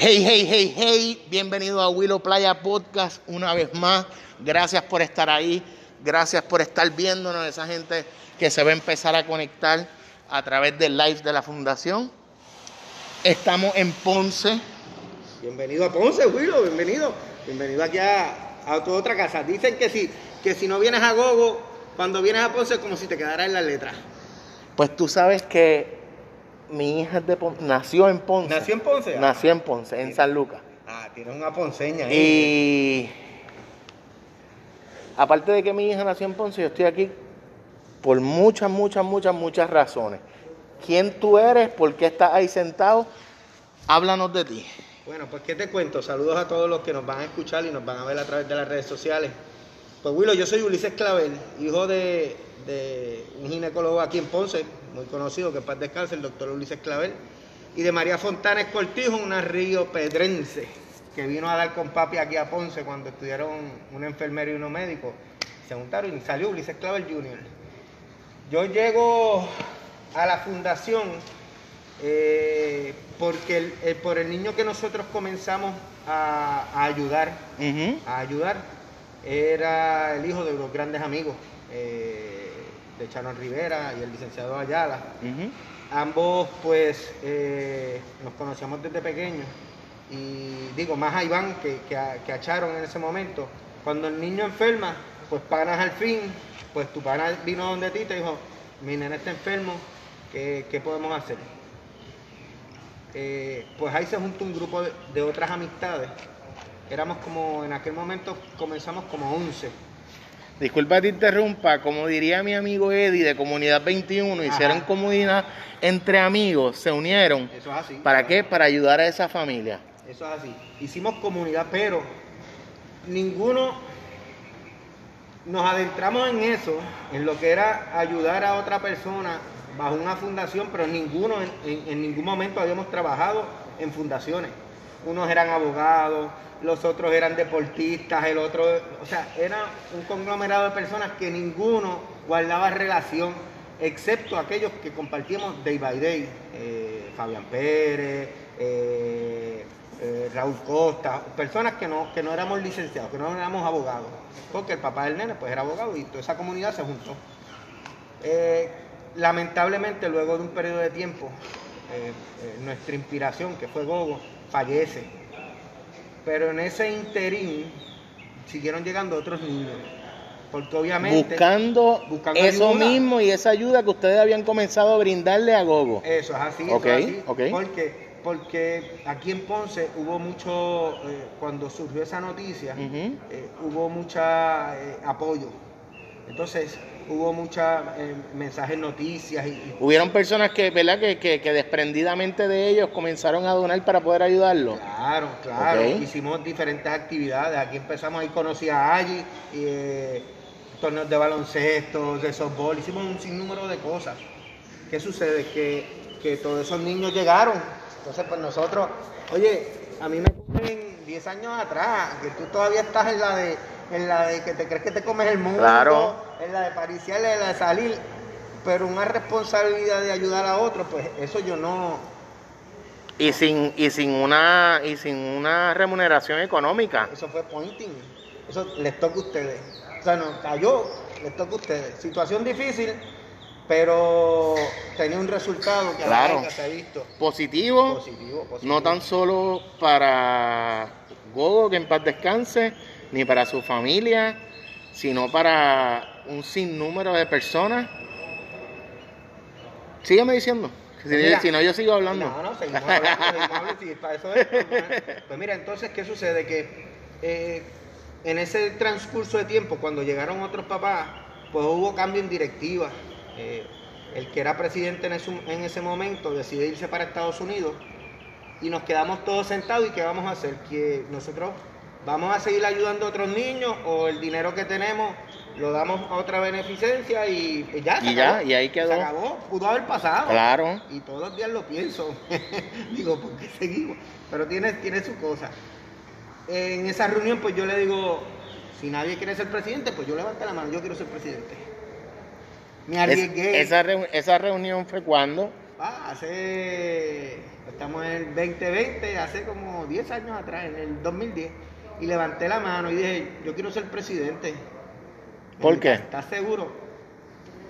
Hey, hey, hey, hey, bienvenido a Willow Playa Podcast una vez más. Gracias por estar ahí, gracias por estar viéndonos, esa gente que se va a empezar a conectar a través del live de la fundación. Estamos en Ponce. Bienvenido a Ponce, Willow, bienvenido. Bienvenido aquí a, a tu otra casa. Dicen que si, que si no vienes a Gogo, cuando vienes a Ponce es como si te quedara en la letra. Pues tú sabes que mi hija es de Pon- nació en Ponce. ¿Nació en Ponce? Ah. Nació en Ponce, en San Lucas. Ah, tienes una ponceña ahí. Y aparte de que mi hija nació en Ponce, yo estoy aquí por muchas, muchas, muchas, muchas razones. ¿Quién tú eres? ¿Por qué estás ahí sentado? Háblanos de ti. Bueno, pues qué te cuento. Saludos a todos los que nos van a escuchar y nos van a ver a través de las redes sociales. Pues Willow, yo soy Ulises Clavel, hijo de, de un ginecólogo aquí en Ponce, muy conocido, que en paz descanse, el doctor Ulises Clavel, y de María Fontanes Cortijo, una río pedrense, que vino a dar con papi aquí a Ponce cuando estudiaron un enfermero y uno médico. Se juntaron y salió Ulises Clavel Jr. Yo llego a la fundación eh, porque el- el- por el niño que nosotros comenzamos a, a ayudar, a ayudar, era el hijo de los grandes amigos eh, de Charon Rivera y el licenciado Ayala. Ambos pues eh, nos conocíamos desde pequeños y digo, más a Iván que, que a, que a Charon en ese momento. Cuando el niño enferma, pues panas al fin, pues tu pana vino donde ti y te dijo, mi nene está enfermo, ¿qué, qué podemos hacer? Eh, pues ahí se junta un grupo de, de otras amistades. Éramos como, en aquel momento comenzamos como 11. Disculpa te interrumpa, como diría mi amigo Eddie de Comunidad 21, Ajá. hicieron comunidad entre amigos, se unieron. Eso es así. ¿Para qué? Para ayudar a esa familia. Eso es así. Hicimos comunidad, pero ninguno nos adentramos en eso, en lo que era ayudar a otra persona bajo una fundación, pero ninguno en, en- en ningún momento habíamos trabajado en fundaciones. Unos eran abogados, los otros eran deportistas, el otro, o sea, era un conglomerado de personas que ninguno guardaba relación, excepto aquellos que compartíamos day by day. Eh, Fabián Pérez, eh, eh, Raúl Costa, personas que no, que no éramos licenciados, que no éramos abogados, porque el papá del nene pues era abogado y toda esa comunidad se juntó. Eh, lamentablemente luego de un periodo de tiempo, nuestra inspiración, que fue Gogo, fallece. Pero en ese interín siguieron llegando otros niños, porque obviamente... Buscando, buscando eso ayuda. mismo y esa ayuda que ustedes habían comenzado a brindarle a Gogo. Eso es así, Ok, eso es así. ok. Porque, porque aquí en Ponce hubo mucho, eh, cuando surgió esa noticia, eh, hubo mucha eh, apoyo. Entonces, hubo muchos mensajes, noticias y, y- Hubieron personas que, ¿verdad? Que, que, que desprendidamente de ellos comenzaron a donar para poder ayudarlo. Claro, claro. Hicimos diferentes actividades. Aquí empezamos, ahí conocí a Allí, eh, torneos de baloncesto, de softball. Hicimos un sinnúmero de cosas. ¿Qué sucede? Que, que todos esos niños llegaron. Entonces, pues nosotros, oye, a mí me cogen 10 años atrás, que tú todavía estás en la de, en la de que te crees que te comes el mundo, Claro. En la de pariciar, en la de salir. Pero una responsabilidad de ayudar a otros, pues eso yo no, Y sin, y sin una, y sin una remuneración económica. Eso fue pointing. Eso les toca a ustedes. O sea, nos cayó, les toca a ustedes. Situación difícil, pero tenía un resultado que Claro. se ha visto Positivo, positivo, positivo. no tan solo para Gogo, que en paz descanse, ni para su familia, sino para un sinnúmero de personas. Sígueme diciendo. Si, mira, si no, yo sigo hablando. No, no, seguimos hablando, seguimos hablando, sí, para eso es. Pues mira, entonces, ¿qué sucede? Que eh, en ese transcurso de tiempo, cuando llegaron otros papás, pues hubo cambio en directiva. Eh, el que era presidente en ese, en ese momento decidió irse para Estados Unidos y nos quedamos todos sentados y ¿qué vamos a hacer? Que nosotros vamos a seguir ayudando a otros niños o el dinero que tenemos lo damos a otra beneficencia y ya. se Y ya, acabó. y ahí quedó. Se acabó, pudo haber pasado. Claro. Y todos los días lo pienso. digo, ¿por qué seguimos? Pero tiene, tiene su cosa. En esa reunión, pues yo le digo, si nadie quiere ser presidente, pues yo levanto la mano, yo quiero ser presidente. Me Es- arriesgué. esa, reu- esa reunión fue cuando. Ah, hace. estamos en el 2020, hace como 10 años atrás, en el 2010, y levanté la mano y dije, yo quiero ser presidente. ¿Por qué? ¿Estás seguro?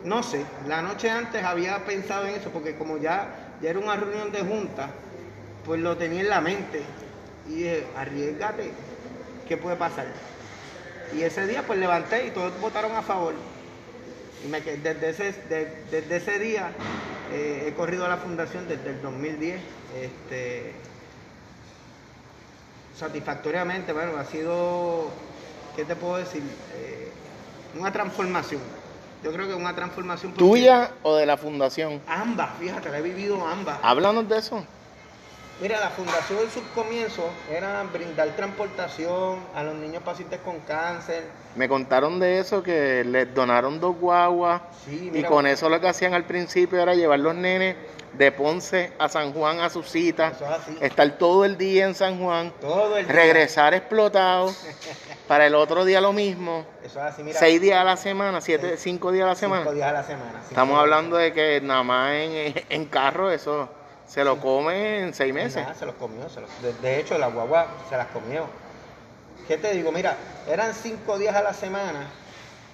No sé, la noche antes había pensado en eso, porque como ya, ya era una reunión de junta, pues lo tenía en la mente. Y dije, arriesgate, ¿qué puede pasar? Y ese día pues levanté y todos votaron a favor. Y me desde, ese, de- desde ese día eh, he corrido a la fundación desde el 2010. Este, satisfactoriamente, bueno, ha sido, ¿qué te puedo decir? Eh, una transformación. Yo creo que una transformación. ¿Tuya o de la fundación? Ambas, fíjate, la he vivido ambas. Háblanos de eso. Mira, la fundación en sus comienzos era brindar transportación a los niños pacientes con cáncer. Me contaron de eso, que les donaron dos guaguas Sí, y con eso lo que hacían al principio era llevar los nenes de Ponce a San Juan a sus citas, es estar todo el día en San Juan, Todo el día. regresar explotados, para el otro día lo mismo, Eso es así, mira. seis días a la semana, siete, cinco días a la cinco semana. días a la semana. cinco Estamos hablando de que nada más en, en carro eso se lo come en seis meses. Nada, se los comió. se los- de, de hecho, la guagua se las comió. ¿Qué te digo? Mira, eran cinco días a la semana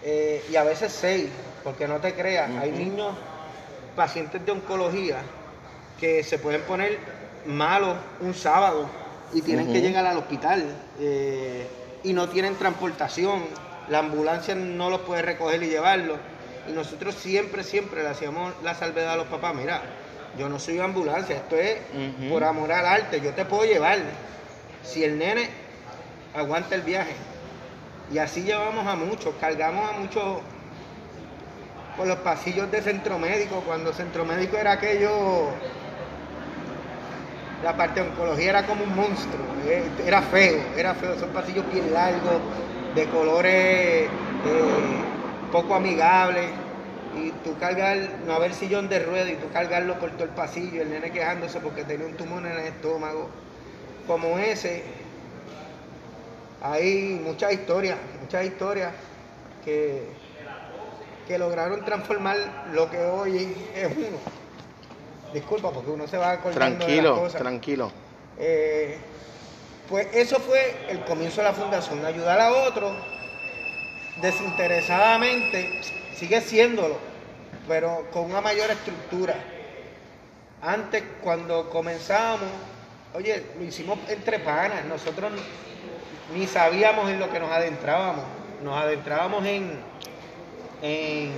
eh, y a veces seis, porque no te creas, hay niños pacientes de oncología que se pueden poner malos un sábado y tienen que llegar al hospital eh, y no tienen transportación, la ambulancia no los puede recoger y llevarlos. Y nosotros siempre, siempre le hacíamos la salvedad a los papás, mira, yo no soy ambulancia, esto es por amor al arte, yo te puedo llevar si el nene aguanta el viaje. Y así llevamos a muchos, cargamos a muchos por los pasillos de centro médico, cuando centro médico era aquello, la parte de oncología era como un monstruo, eh, era feo, era feo, esos pasillos bien largos, de colores eh, poco amigables, y tú cargar, no haber sillón de rueda y tú cargarlo por todo el pasillo, el nene quejándose porque tenía un tumor en el estómago, como ese, hay muchas historias, muchas historias que, que lograron transformar lo que hoy es uno. Disculpa, porque uno se va acordando de las Tranquilo, cosas. tranquilo. Eh, pues eso fue el comienzo de la fundación, ayudar a otros desinteresadamente, sigue siéndolo, pero con una mayor estructura. Antes, cuando comenzamos, oye, lo hicimos entre panas, nosotros ni sabíamos en lo que nos adentrábamos, nos adentrábamos en, en,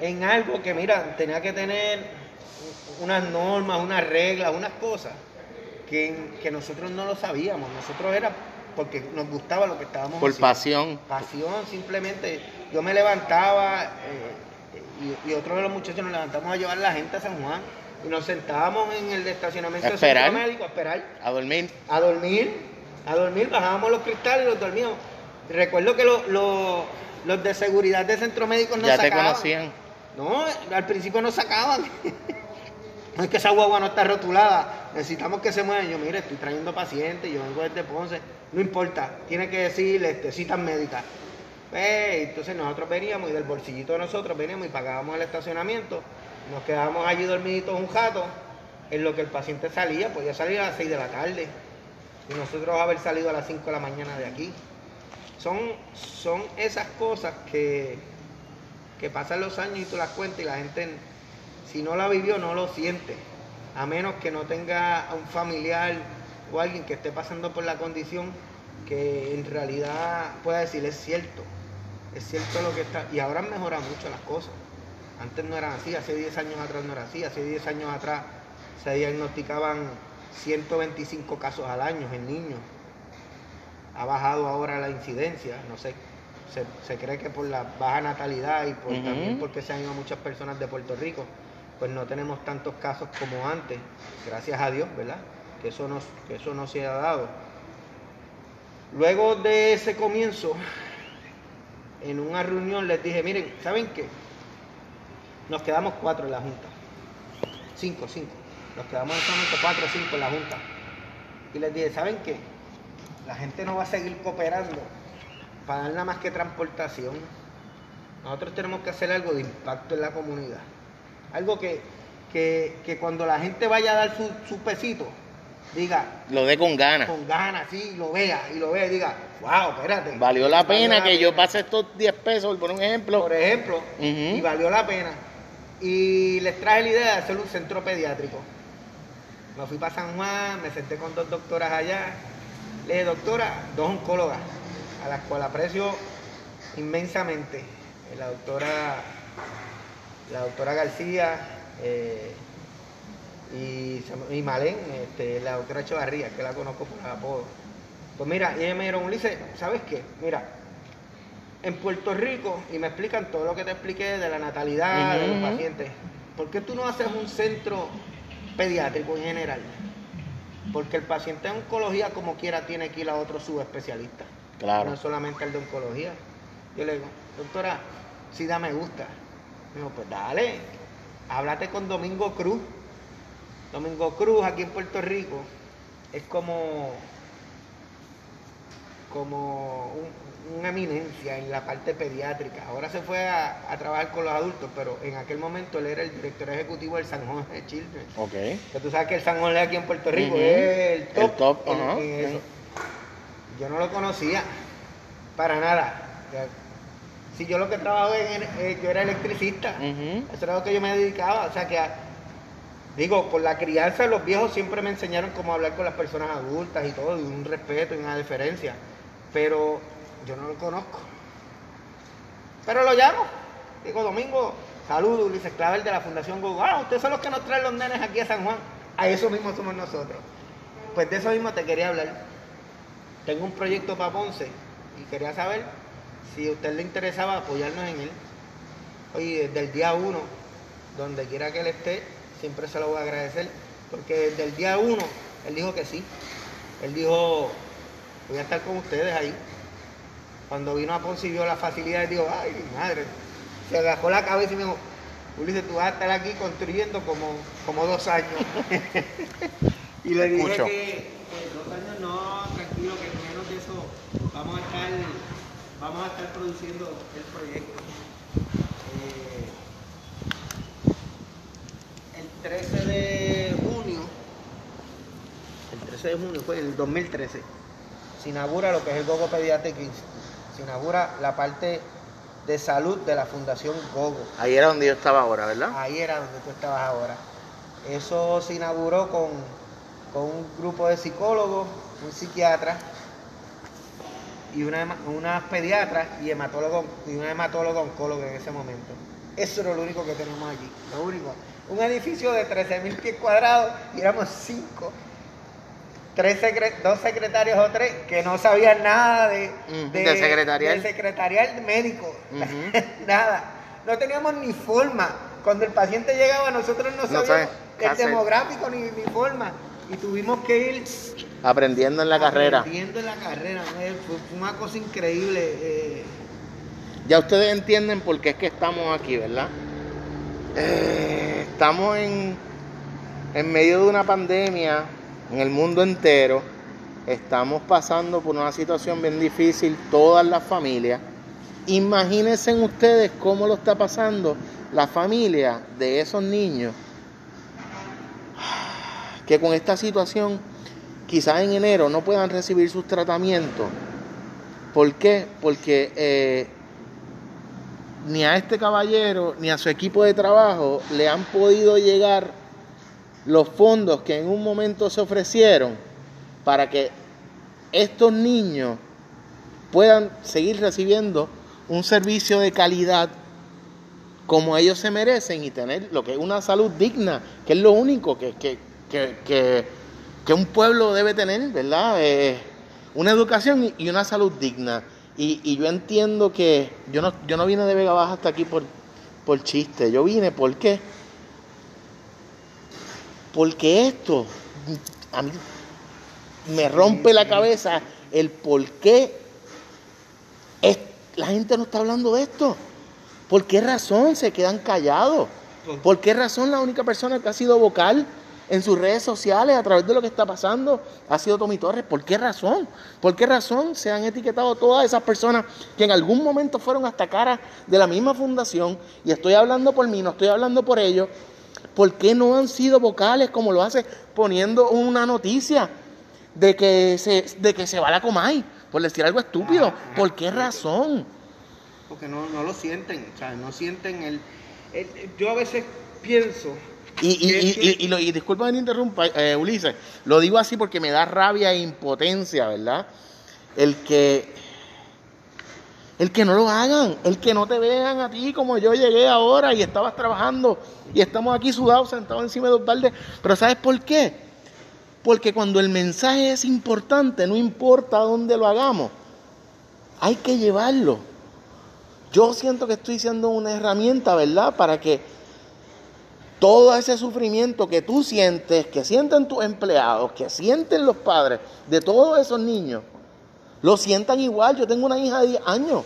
en algo que, mira, tenía que tener unas normas, unas reglas, unas cosas que, que nosotros no lo sabíamos. Nosotros era porque nos gustaba lo que estábamos Por haciendo. pasión. Pasión, simplemente. Yo me levantaba eh, y, y otro de los muchachos nos levantamos a llevar la gente a San Juan y nos sentábamos en el estacionamiento ¿A del centro esperar? médico a esperar, A dormir. a dormir, a dormir, bajábamos los cristales y los dormíamos. Recuerdo que lo- lo- los de seguridad del centro médico nos Ya te sacaban. conocían. No, al principio nos sacaban. No es que esa guagua no está rotulada. Necesitamos que se muevan. Yo, mire, estoy trayendo pacientes, yo vengo desde Ponce. No importa, tiene que decir este, citas médicas. Pues, entonces nosotros veníamos y del bolsillito de nosotros veníamos y pagábamos el estacionamiento. Nos quedábamos allí dormiditos un jato. En lo que el paciente salía, podía salir a las 6 de la tarde. Y nosotros haber salido a las 5 de la mañana de aquí. Son, son esas cosas que, que pasan los años y tú las cuentas y la gente, si no la vivió, no lo siente. A menos que no tenga a un familiar o alguien que esté pasando por la condición que en realidad pueda decir, es cierto, es cierto lo que está. Y ahora han mejorado mucho las cosas. Antes no eran así, hace 10 años atrás no era así, hace 10 años atrás se diagnosticaban 125 casos al año en niños. Ha bajado ahora la incidencia, no sé, se, se cree que por la baja natalidad y por, también porque se han ido muchas personas de Puerto Rico, pues no tenemos tantos casos como antes, gracias a Dios, ¿verdad? Que eso no, que eso no se ha dado. Luego de ese comienzo, en una reunión les dije, miren, ¿saben qué? Nos quedamos cuatro en la Junta. Cinco, cinco. Nos quedamos en ese momento cuatro o cinco en la Junta. Y les dije, ¿saben qué? La gente no va a seguir cooperando para dar nada más que transportación. Nosotros tenemos que hacer algo de impacto en la comunidad. Algo que, que, que cuando la gente vaya a dar su, su pesito, diga, Lo dé con ganas. con ganas, sí, lo vea, y lo vea y diga, wow, espérate. Valió la pena la que yo pena". pase estos 10 pesos, por un ejemplo. Por ejemplo, y valió la pena. Y les traje la idea de hacer un centro pediátrico. Me fui para San Juan, me senté con dos doctoras allá. Le dije, doctora, dos oncólogas, a las cuales aprecio inmensamente. Eh, La doctora, la doctora García eh, y, y Malén, este, la doctora Echevarría, que la conozco por apodo. Pues mira, y ella me dijeron, Ulises, ¿sabes qué? Mira, en Puerto Rico, y me explican todo lo que te expliqué de la natalidad, de los pacientes, ¿por qué tú no haces un centro pediátrico en general? Porque el paciente de oncología, como quiera, tiene que ir a otro subespecialista. Claro. No solamente el de oncología. Yo le digo, doctora, si da me gusta. Me dijo, pues dale, háblate con Domingo Cruz. Domingo Cruz aquí en Puerto Rico es como, como un- una eminencia en la parte pediátrica. Ahora se fue a, a trabajar con los adultos, pero en aquel momento él era el director ejecutivo del San José Children. Ok. Que tú sabes que el San José aquí en Puerto Rico es el top. El top, en eso. Yo no lo conocía para nada. Si yo lo que trabajo en, eh, yo era electricista, eso era lo que yo me dedicaba. O sea que, a- digo, por la crianza, los viejos siempre me enseñaron cómo hablar con las personas adultas y todo, y un respeto y una deferencia. Pero yo no lo conozco. Pero lo llamo. Digo, Domingo, saludos, Ulises Clavel de la Fundación Google. Ah, ustedes son los que nos traen los nenes aquí a San Juan. A eso mismo somos nosotros. Pues de eso mismo te quería hablar. Tengo un proyecto para Ponce y quería saber si a usted le interesaba apoyarnos en él. Oye, desde el día uno, donde quiera que él esté, siempre se lo voy a agradecer, porque desde el día uno, él dijo que sí. Él dijo, voy a estar con ustedes ahí. Cuando vino a Ponce y vio la facilidad, dijo, ay, madre, se agajó la cabeza y me dijo, Ulises, tú vas a estar aquí construyendo como, como dos años. y le dije que pues, dos años no, tranquilo, que en menos de eso vamos a estar, vamos a estar produciendo el proyecto. Eh, el 13 de junio, el 13 de junio fue el 2013, se inaugura lo que es el Gogo Pediatric Institute. Se inaugura la parte de salud de la Fundación Gogo. Ahí era donde yo estaba ahora, ¿verdad? Ahí era donde tú estabas ahora. Eso se inauguró con, con un grupo de psicólogos, un psiquiatra y una, unas pediatras y, hematólogo, y una hematóloga oncóloga en ese momento. Eso era lo único que tenemos aquí. Lo único. Un edificio de 13.000 pies cuadrados y éramos cinco. Tres secre- dos secretarios o tres que no sabían nada de, secretarial. de secretarial médico. Nada. No teníamos ni forma. Cuando el paciente llegaba, nosotros no No sabíamos el demográfico ni, ni forma. Y tuvimos que ir Aprendiendo en la carrera. aprendiendo en la carrera. fue una cosa increíble. eh, Ya ustedes entienden por qué es que estamos aquí, ¿verdad? Eh, estamos en, en medio de una pandemia en el mundo entero. Estamos pasando por una situación bien difícil, todas las familias. Imagínense ustedes cómo lo está pasando la familia de esos niños que con esta situación quizás en enero no puedan recibir sus tratamientos. ¿Por qué? Porque eh, ni a este caballero ni a su equipo de trabajo le han podido llegar los fondos que en un momento se ofrecieron para que estos niños puedan seguir recibiendo un servicio de calidad como ellos se merecen y tener lo que es una salud digna, que es lo único que, que, que, que- un pueblo debe tener, ¿verdad? Eh, una educación y- una salud digna. Y, y yo entiendo que yo no, yo no vine de Vega Baja hasta aquí por, por chiste, yo vine ¿por qué? Porque esto a mí me rompe la cabeza el por qué la gente no está hablando de esto. ¿Por qué razón se quedan callados? ¿Por qué razón la única persona que ha sido vocal en sus redes sociales a través de lo que está pasando ha sido Tommy Torres? ¿Por qué razón? ¿Por qué razón se han etiquetado todas esas personas que en algún momento fueron hasta cara de la misma fundación? Y estoy hablando por mí, no estoy hablando por ellos. ¿Por qué no han sido vocales como lo hace poniendo una noticia de que se, de que se va la Comay? Por decir algo estúpido. Ajá, ajá. ¿Por qué razón? Porque no, no lo sienten, o sea, no sienten el, el- Yo a veces pienso... Y, y, y, que- y, y lo- y disculpa que te interrumpa, eh, Ulises, lo digo así porque me da rabia e impotencia, ¿verdad? El que, el que no lo hagan, el que no te vean a ti como yo llegué ahora y estabas trabajando y estamos aquí sudados, sentados encima de dos baldes. Pero ¿sabes por qué? Porque cuando el mensaje es importante, no importa dónde lo hagamos, hay que llevarlo. Yo siento que estoy siendo una herramienta, ¿verdad? Para que todo ese sufrimiento que tú sientes, que sienten tus empleados, que sienten los padres de todos esos niños, lo sientan igual. Yo tengo una hija de 10 años.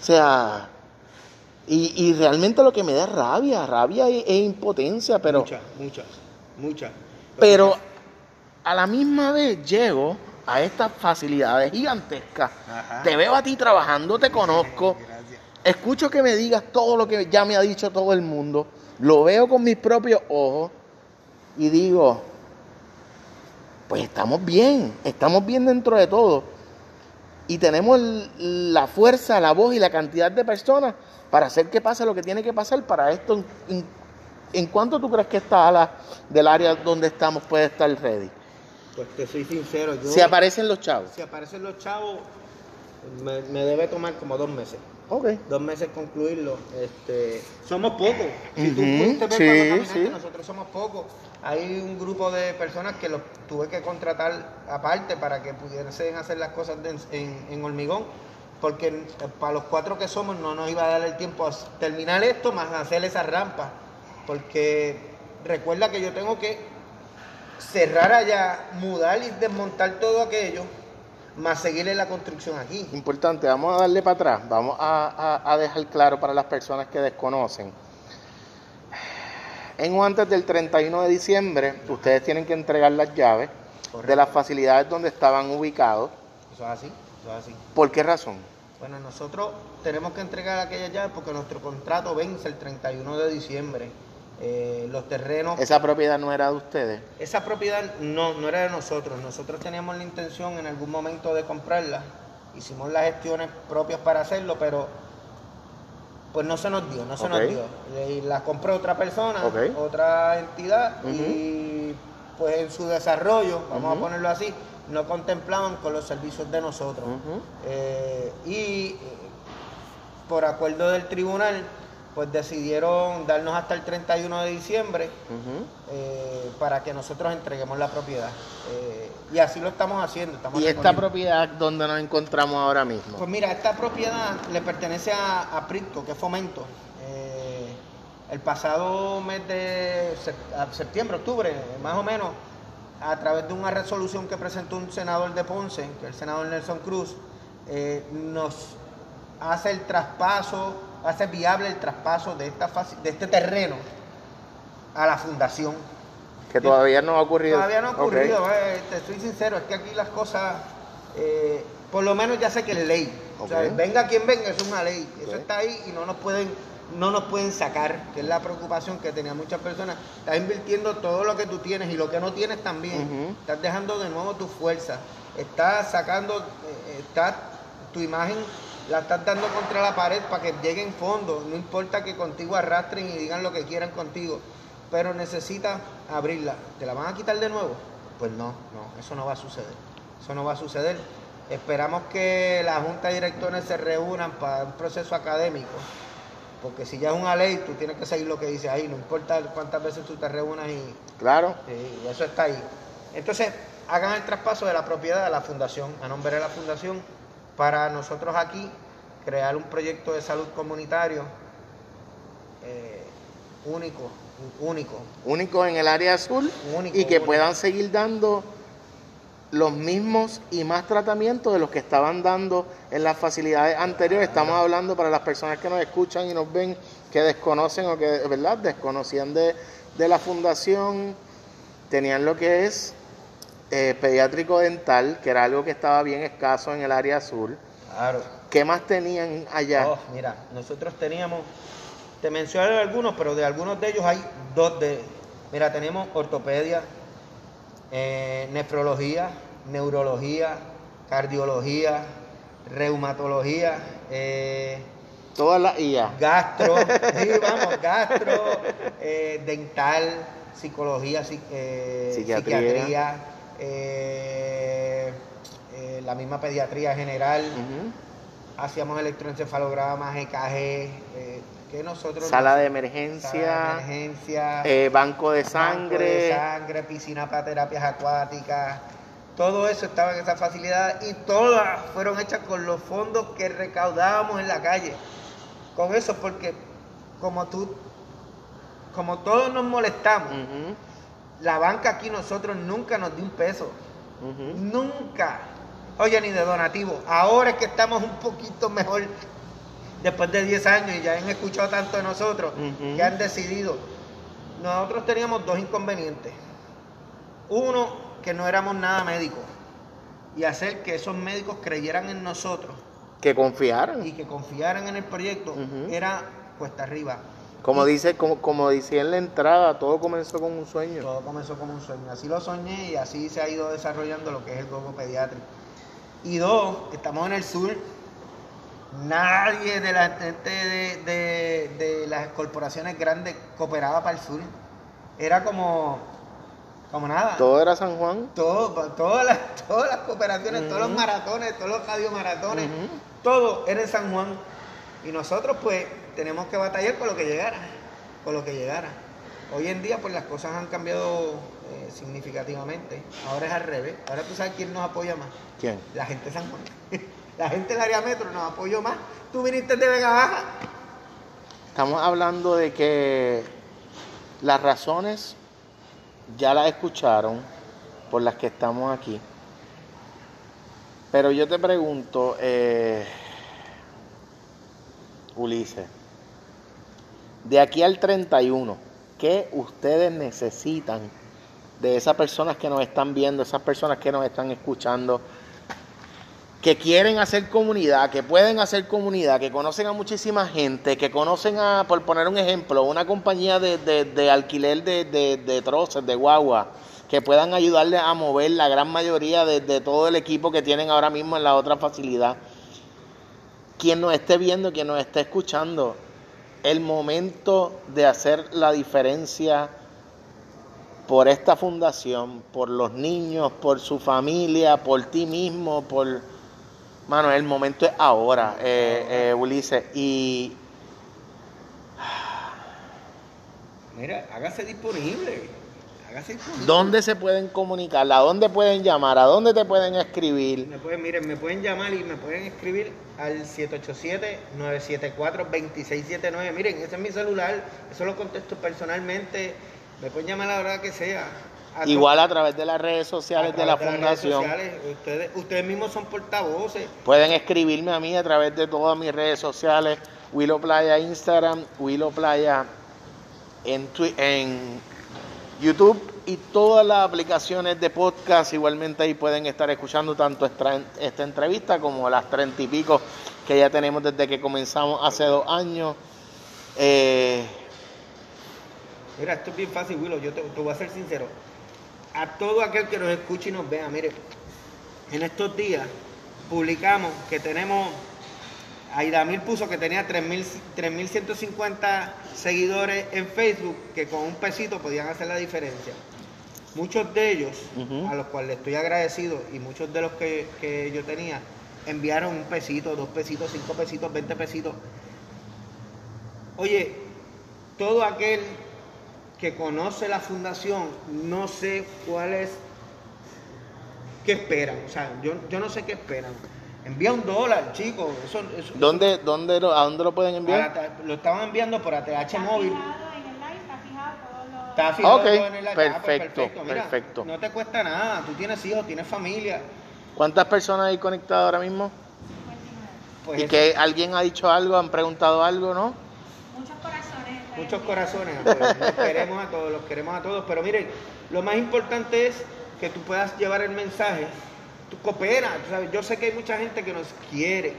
O sea, y, y realmente lo que me da es rabia, rabia e, e impotencia, pero, Muchas, muchas, muchas. Pero a la misma vez llego a estas facilidades gigantescas. Ajá. Te veo a ti trabajando, te conozco. Gracias. Escucho que me digas todo lo que ya me ha dicho todo el mundo. Lo veo con mis propios ojos y digo, pues estamos bien, estamos bien dentro de todo. Y tenemos la fuerza, la voz y la cantidad de personas para hacer que pase lo que tiene que pasar para esto. ¿En, cuánto tú crees que esta ala del área donde estamos puede estar ready? Pues te soy sincero, yo... Si aparecen los chavos. si aparecen los chavos, me, me debe tomar como dos meses. Ok. Dos meses concluirlo. Este, somos pocos. Si tú Ujú, pudiste ver sí, sí. nosotros somos pocos. Hay un grupo de personas que los tuve que contratar aparte para que pudiesen hacer las cosas en, en hormigón. Porque para los cuatro que somos no nos iba a dar el tiempo a terminar esto más hacer esa rampa. Porque recuerda que yo tengo que cerrar allá, mudar y desmontar todo aquello, más seguirle la construcción aquí. Importante, vamos a darle para atrás, vamos a- a dejar claro para las personas que desconocen. En o antes del 31 de diciembre, ustedes tienen que entregar las llaves de las facilidades donde estaban ubicados. Eso es así, eso es así. ¿Por qué razón? Bueno, nosotros tenemos que entregar aquellas llaves porque nuestro contrato vence el 31 de diciembre. Eh, los terrenos, Esa propiedad no era de ustedes. esa propiedad no, no era de nosotros. Nosotros teníamos la intención en algún momento de comprarla. Hicimos las gestiones propias para hacerlo, pero pues no se nos dio, no se nos dio. Y la compró otra persona, otra entidad, y pues en su desarrollo, vamos a ponerlo así, no contemplaban con los servicios de nosotros. Eh, y eh, por acuerdo del tribunal, pues decidieron darnos hasta el 31 de diciembre eh, para que nosotros entreguemos la propiedad. Eh, y así lo estamos haciendo. Estamos ¿Y esta propiedad donde nos encontramos ahora mismo? Pues mira, esta propiedad le pertenece a, a Pritco, que es Fomento. Eh, el pasado mes de septiembre, octubre, más o menos, a través de una resolución que presentó un senador de Ponce, que es el senador Nelson Cruz, nos hace el traspaso, hace viable el traspaso de, esta, de este terreno a la fundación. Que todavía no ha ocurrido. Todavía no ha ocurrido, eh, te estoy sincero, es que aquí las cosas, eh, por lo menos ya sé que es ley. O sea, venga quien venga, es una ley. Eso está ahí y no nos pueden no nos pueden sacar, que es la preocupación que tenían muchas personas. Estás invirtiendo todo lo que tú tienes y lo que no tienes también. Estás dejando de nuevo tu fuerza. Estás sacando, eh, estás, tu imagen la estás dando contra la pared para que lleguen fondos. No importa que contigo arrastren y digan lo que quieran contigo. Pero necesitas abrirla. ¿Te la van a quitar de nuevo? Pues no, no, eso no va a suceder. Eso no va a suceder. Esperamos que la junta de directores se reúnan para un proceso académico. Porque si ya es una ley, tú tienes que seguir lo que dice ahí. No importa cuántas veces tú te reúnas y, Claro. Sí, y eso está ahí. Entonces, hagan el traspaso de la propiedad a la fundación, a nombre de la fundación, para nosotros aquí crear un proyecto de salud comunitario eh, único, único. Único en el área azul Único, y que único. puedan seguir dando los mismos y más tratamientos de los que estaban dando en las facilidades anteriores. Estamos hablando para las personas que nos escuchan y nos ven que desconocen o que, ¿verdad? Desconocían de, de la fundación, tenían lo que es eh, pediátrico dental, que era algo que estaba bien escaso en el área azul. Claro. ¿Qué más tenían allá? Oh, mira, nosotros teníamos te menciono algunos, pero de algunos de ellos hay dos de... Mira, tenemos ortopedia, eh, nefrología, neurología, cardiología, reumatología, eh, Todas las IA. gastro, sí, vamos, gastro, eh, dental, psicología, psi- eh, Psiquiatría. psiquiatría, eh, eh, la misma pediatría general, hacíamos electroencefalogramas, EKG, eh, que nosotros... Sala de Sala emergencia, de emergencia, banco de banco sangre. de sangre, piscina para terapias acuáticas, todo eso estaba en esa facilidad y todas fueron hechas con los fondos que recaudábamos en la calle. Con eso, porque como tú, como todos nos molestamos, la banca aquí nosotros nunca nos dio un peso, nunca. Oye, ni de donativo. Ahora es que estamos un poquito mejor después de 10 años y ya han escuchado tanto de nosotros que han decidido. Nosotros teníamos dos inconvenientes. Uno, que no éramos nada médicos. Y hacer que esos médicos creyeran en nosotros Que confiaran. y que confiaran en el proyecto era cuesta arriba. Como dice, como, como decía en la entrada, todo comenzó con un sueño. Todo comenzó como un sueño. Así lo soñé y así se ha ido desarrollando lo que es el gogo pediátrico. Y dos, estamos en el sur. Nadie de la gente de, de- de las corporaciones grandes cooperaba para el sur. Era como, como nada. Todo era San Juan. Todo, todas, las, todas las cooperaciones, todos los maratones, todos los radiomaratones, Ujú. todo era en San Juan. Y nosotros pues tenemos que batallar con lo que llegara, con lo que llegara. Hoy en día pues las cosas han cambiado eh, significativamente. Ahora es al revés. Ahora tú sabes quién nos apoya más. ¿Quién? La gente de San Juan. La gente del área metro nos apoyó más. Tú viniste de Vega Baja. Estamos hablando de que las razones ya las escucharon por las que estamos aquí. Pero yo te pregunto, eh, Ulises, de aquí al 31, ¿qué ustedes necesitan de esas personas que nos están viendo, esas personas que nos están escuchando? que quieren hacer comunidad, que pueden hacer comunidad, que conocen a muchísima gente, que conocen a, por poner un ejemplo, una compañía de, de- alquiler de, de, de troces, de guagua, que puedan ayudarle a mover la gran mayoría de todo el equipo que tienen ahora mismo en la otra facilidad. Quien nos esté viendo, quien nos esté escuchando, el momento de hacer la diferencia por esta fundación, por los niños, por su familia, por ti mismo, por... Mano, el momento es ahora, eh, eh, Ulises. Y Mira, hágase disponible. ¿Dónde se pueden comunicar? ¿A dónde pueden llamar? ¿A dónde te pueden escribir? Me pueden, miren, me pueden llamar y me pueden escribir al 787-974-2679. Miren, ese es mi celular, eso lo contesto personalmente. Me pueden llamar a la hora que sea. A Igual a través de las redes sociales de la redes fundación. sociales. Ustedes, ustedes mismos son portavoces. Pueden escribirme a mí a través de todas mis redes sociales, Willow Playa Instagram, Willow Playa en, en YouTube y todas las aplicaciones de podcast. Igualmente ahí pueden estar escuchando tanto esta, entrevista como las treinta y pico que ya tenemos desde que comenzamos hace dos años. Eh, Mira, esto es bien fácil, Willow. Yo te, te voy a ser sincero. A todo aquel que nos escuche y nos vea, mire, en estos días publicamos que tenemos. Aidamir puso que tenía 3.000 3.150 seguidores en Facebook que con un pesito podían hacer la diferencia. Muchos de ellos, a los cuales estoy agradecido, y muchos de los que, que yo tenía, enviaron un pesito, dos pesitos, cinco pesitos, 20 pesitos. Oye, todo aquel que conoce la fundación, no sé cuál es, qué esperan. O sea, yo, yo no sé qué esperan. Envía un dólar, chicos. Eso, eso- ¿dónde, dónde lo- ¿A dónde lo pueden eso- enviar? para- lo estaban enviando por ATH Está móvil. fijado en el live, está fijado todos los... Está fijado Ok, todo en el- ah, pues perfecto, Mira, perfecto. No te cuesta nada. Tú tienes hijos, tienes familia. ¿Cuántas personas hay conectadas ahora mismo? 59. Pues y eso, que alguien ha dicho algo, han preguntado algo, ¿no? Muchos corazones. está muchos corazones. pues, los queremos a todos, los queremos a todos. Pero miren, lo más importante es que tú puedas llevar el mensaje. Tú cooperas. tú sabes, Yo sé que hay mucha gente que nos quiere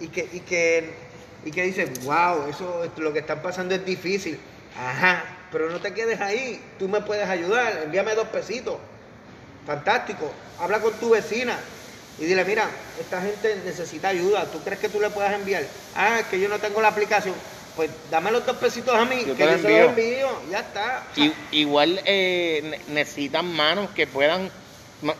y que, y que y que dice, wow, eso lo que están pasando es difícil. Ajá, pero no te quedes ahí, tú me puedes ayudar, envíame dos pesitos. Fantástico, habla con tu vecina y dile, mira, esta gente necesita ayuda, ¿tú crees que tú le puedas enviar? Ah, es que yo no tengo la aplicación. Pues dame los dos pesitos a mí, Yo que yo se los envío. ya está. I- igual eh, ne- necesitan manos que puedan,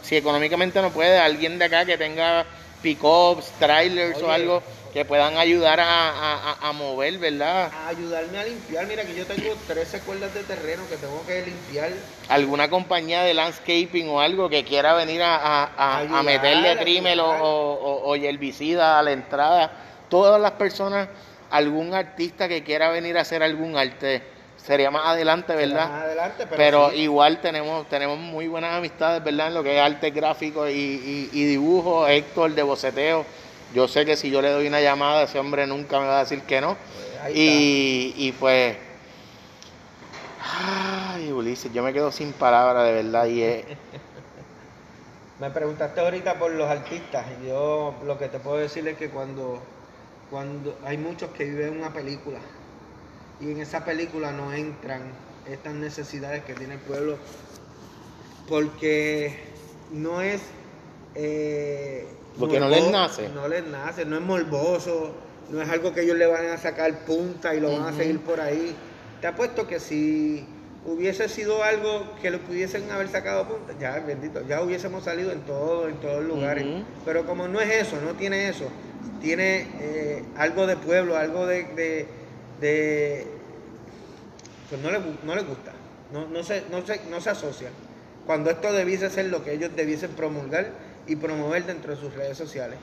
si económicamente no puede, alguien de acá que tenga pick-ups, trailers o algo que puedan ayudar a, a- a- mover, ¿verdad? a ayudarme a limpiar. Mira que yo tengo 13 cuerdas de terreno que tengo que limpiar. Alguna compañía de landscaping o algo que quiera venir a, a- Ayudar, meterle trimel o, o- o herbicida a la entrada. Todas las personas, algún artista que quiera venir a hacer algún arte, sería más adelante, ¿verdad? Más adelante, pero, Pero sí. igual tenemos, tenemos muy buenas amistades, ¿verdad? En lo que es arte gráfico y, y- y dibujo, Héctor de boceteo. Yo sé que si yo le doy una llamada, ese hombre nunca me va a decir que no. Pues Y, y pues, ay, Ulises, yo me quedo sin palabras de verdad. Y es, Me preguntaste ahorita por los artistas. y Yo lo que te puedo decir es que cuando, cuando hay muchos que viven una película y en esa película no entran estas necesidades que tiene el pueblo porque no es eh, Porque no les nace. no les nace no es morboso no es algo que ellos le van a sacar punta y lo van a seguir por ahí. Te apuesto que si hubiese sido algo que le pudiesen haber sacado punta ya bendito ya hubiésemos salido en todo en todos los lugares pero como no es eso no tiene eso tiene eh, algo de pueblo algo de, de, de- pues no le, gu- no le gusta no, se, no, cuando esto debiese ser lo que ellos debiesen promulgar y promover dentro de sus redes sociales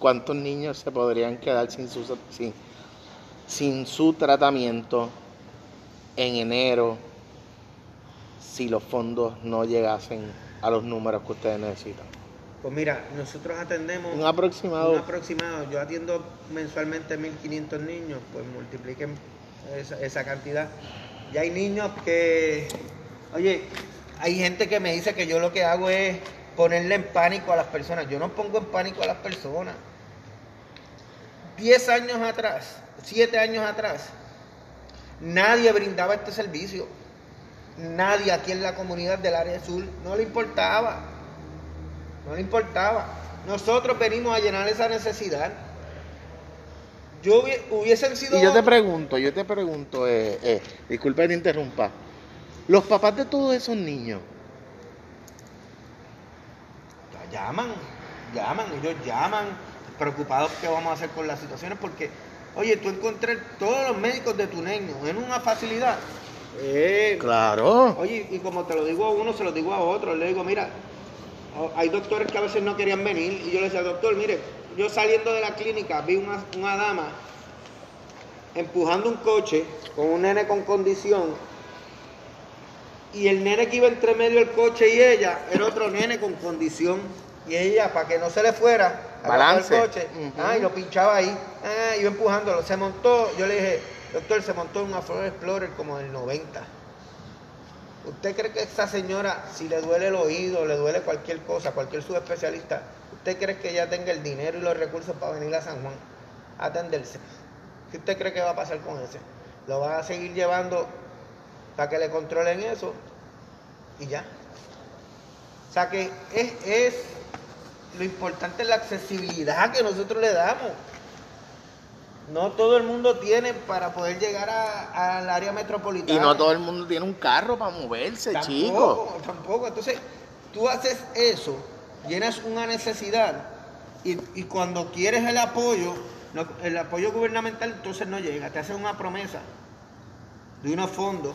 ¿Cuántos niños se podrían quedar sin su, sin, sin su tratamiento en enero si los fondos no llegasen a los números que ustedes necesitan? Pues mira, nosotros atendemos Un aproximado. un aproximado. Yo atiendo mensualmente 1.500 niños, pues multipliquen esa, esa cantidad. Y hay niños que, oye, hay gente que me dice que yo lo que hago es ponerle en pánico a las personas. Yo no pongo en pánico a las personas. 10 años atrás, 7 años atrás, nadie brindaba este servicio. Nadie aquí en la comunidad del área sur no le importaba. No le importaba. Nosotros venimos a llenar esa necesidad. Yo hubie- hubiesen sido. Y yo te pregunto, yo te pregunto, eh, eh, disculpa que te interrumpa, los papás de todos esos niños, llaman, llaman, ellos llaman, preocupados qué vamos a hacer con las situaciones, porque, oye, tú encontré todos los médicos de tu niño en una facilidad. Eh, claro, Oye, y como te lo digo a uno, se lo digo a otro. Le digo, mira, hay doctores que a veces no querían venir. Y yo le decía, doctor, mire, yo saliendo de la clínica vi una, una dama empujando un coche con un nene con condición. Y el nene que iba entre medio del coche y ella era otro nene con condición. Y ella, para que no se le fuera, Balance. el coche ah, y lo pinchaba ahí. Ah, iba empujándolo. Se montó, yo le dije, doctor, se montó en una Ford Explorer como del 90. ¿Usted cree que esa señora, si le duele el oído, le duele cualquier cosa, cualquier subespecialista, ¿usted cree que ella tenga el dinero y los recursos para venir a San Juan a atenderse? ¿Qué usted cree que va a pasar con ese? Lo van a seguir llevando para que le controlen eso y ya. O sea que es, es lo importante la accesibilidad que nosotros le damos. No todo el mundo tiene para poder llegar a- al área metropolitana. y no todo el mundo tiene un carro para moverse, chico. Tampoco, tampoco. Entonces, tú haces eso, llenas una necesidad y, y cuando quieres el apoyo, no- el apoyo gubernamental, entonces no llega. Te hacen una promesa de unos fondos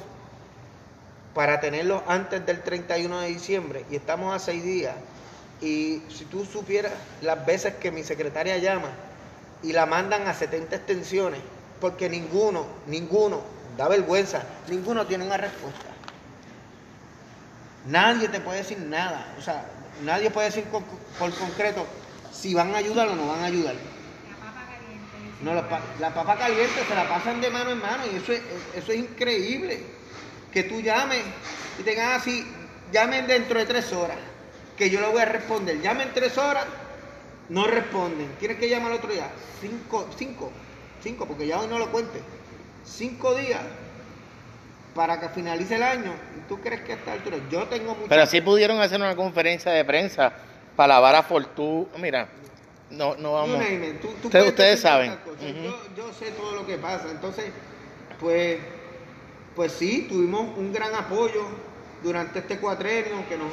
para tenerlos antes del 31 de diciembre y estamos a seis días. Y si tú supieras las veces que mi secretaria llama y la mandan a 70 extensiones, porque ninguno, ninguno, da vergüenza, ninguno tiene una respuesta. Nadie te puede decir nada, o sea, nadie puede decir por concreto si van a ayudar o no van a ayudar. La papa caliente. No, la, la papa caliente se la pasan de mano en mano y eso es, eso es increíble. Que tú llames y tengas así, llamen dentro de tres horas, que yo le voy a responder. Llamen tres horas no responden. Tienes que llamar al otro día. Cinco, cinco, cinco, porque ya hoy no lo cuente. Cinco días para que finalice el año. ¿Y tú crees que a esta altura? Yo tengo mucho. Pero sí pudieron hacer una conferencia de prensa para lavar a Fortú. Mira, no, no vamos. Tú- tú Ustedes- ustedes saben. yo, yo sé todo lo que pasa. Entonces, pues, pues sí, tuvimos un gran apoyo durante este cuatrenio que nos.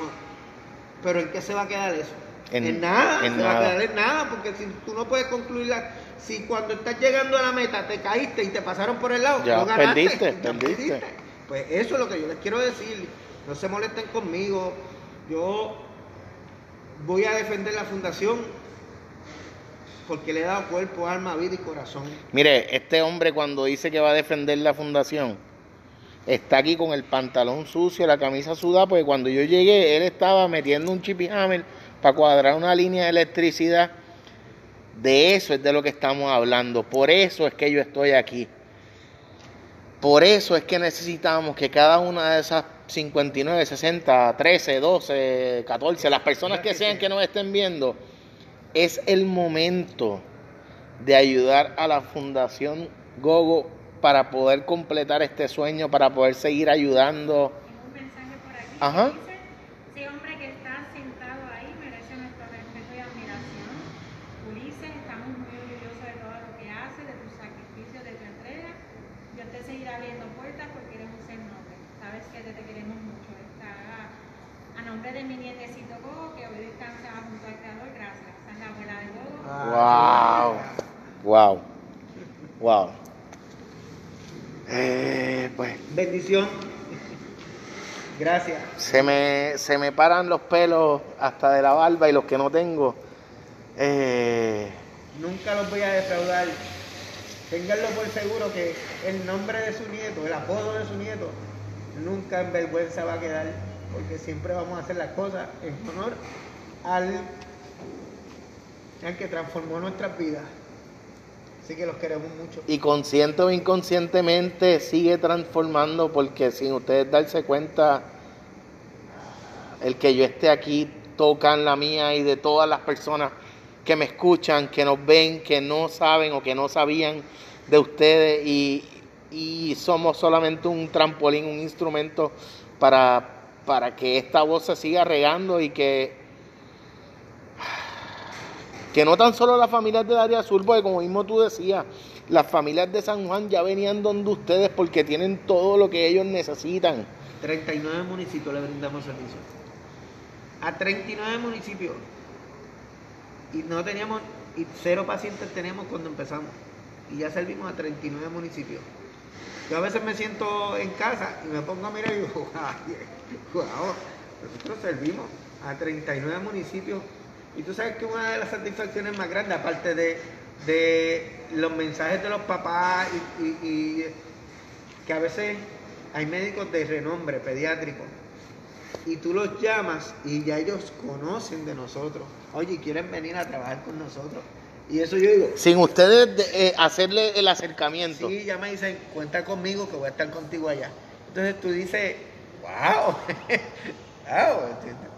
Pero ¿en qué se va a quedar eso? En- nada, en se va a nada. quedar en nada, porque si tú no puedes concluirla, si cuando estás llegando a la meta te caíste y te pasaron por el lado, Ya, no ganaste, perdiste, ya perdiste. Pues eso es lo que yo les quiero decir. No se molesten conmigo. Yo voy a defender la fundación porque le he dado cuerpo, alma, vida y corazón. Mire, este hombre cuando dice que va a defender la fundación, está aquí con el pantalón sucio, la camisa sudada, porque cuando yo llegué, él estaba metiendo un chip hammer para cuadrar una línea de electricidad. De eso es de lo que estamos hablando. Por eso es que yo estoy aquí. Por eso es que necesitamos que cada una de esas 59, 60, 13, 12, 14, las personas que sean que nos estén viendo, es el momento de ayudar a la Fundación Gogo para poder completar este sueño, para poder seguir ayudando. Tengo un mensaje por aquí. Ajá. que Dice, ese hombre que está sentado ahí merece nuestro respeto y admiración. Ulises, estamos muy orgullosos de todo lo que haces, de tu sacrificio, de tu entrega. Dios te seguirá abriendo puertas porque eres un ser noble. Sabes que te, te queremos mucho. Está a nombre de mi nietecito Gogo, que hoy descansa junto al Creador. Gracias. Esa es la abuela de Gogo. Wow. Wow. Wow. Eh, pues Bendición. Gracias. se me, se me paran los pelos hasta de la barba y los que no tengo. Eh, Nunca los voy a defraudar. Ténganlo por seguro que el nombre de su nieto, el apodo de su nieto, nunca en vergüenza va a quedar, porque siempre vamos a hacer las cosas en honor al, al que transformó nuestras vidas. Así que los queremos mucho. y consciente o inconscientemente sigue transformando porque sin ustedes darse cuenta, el que yo esté aquí toca en la mía y de todas las personas que me escuchan, que nos ven, que no saben o que no sabían de ustedes y, y somos solamente un trampolín, un instrumento para, para que esta voz se siga regando y que que no tan solo las familias del área sur, porque como mismo tú decías, las familias de San Juan ya venían donde ustedes porque tienen todo lo que ellos necesitan. 39 municipios le brindamos servicio. A 39 municipios. Y no teníamos, y cero pacientes tenemos cuando empezamos. Y ya servimos a 39 municipios. Yo a veces me siento en casa y me pongo a mirar y digo, "Ay, wow, nosotros servimos a 39 municipios. Y tú sabes que una de las satisfacciones más grandes, aparte de, de los mensajes de los papás y, y- y que a veces hay médicos de renombre pediátrico y tú los llamas y ya ellos conocen de nosotros. Oye, quieren venir a trabajar con nosotros. Y eso yo digo, Sin ustedes de- eh, hacerle el acercamiento. sí, ya me dicen, cuenta conmigo que voy a estar contigo allá. Entonces tú dices, wow, wow.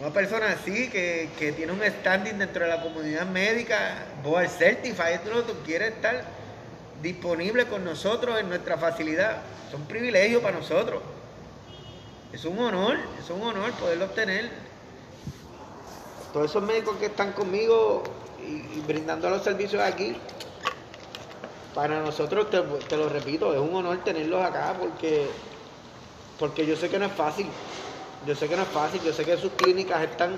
Una persona así que, que tiene un standing dentro de la comunidad médica, board certified, quieres estar disponible con nosotros en nuestra facilidad. Es un privilegio para nosotros. Es un honor, es un honor poderlo obtener. Todos esos médicos que están conmigo y, y brindando los servicios aquí, para nosotros, te, te lo repito, es un honor tenerlos acá porque, porque yo sé que no es fácil. Yo sé que no es fácil, yo sé que sus clínicas están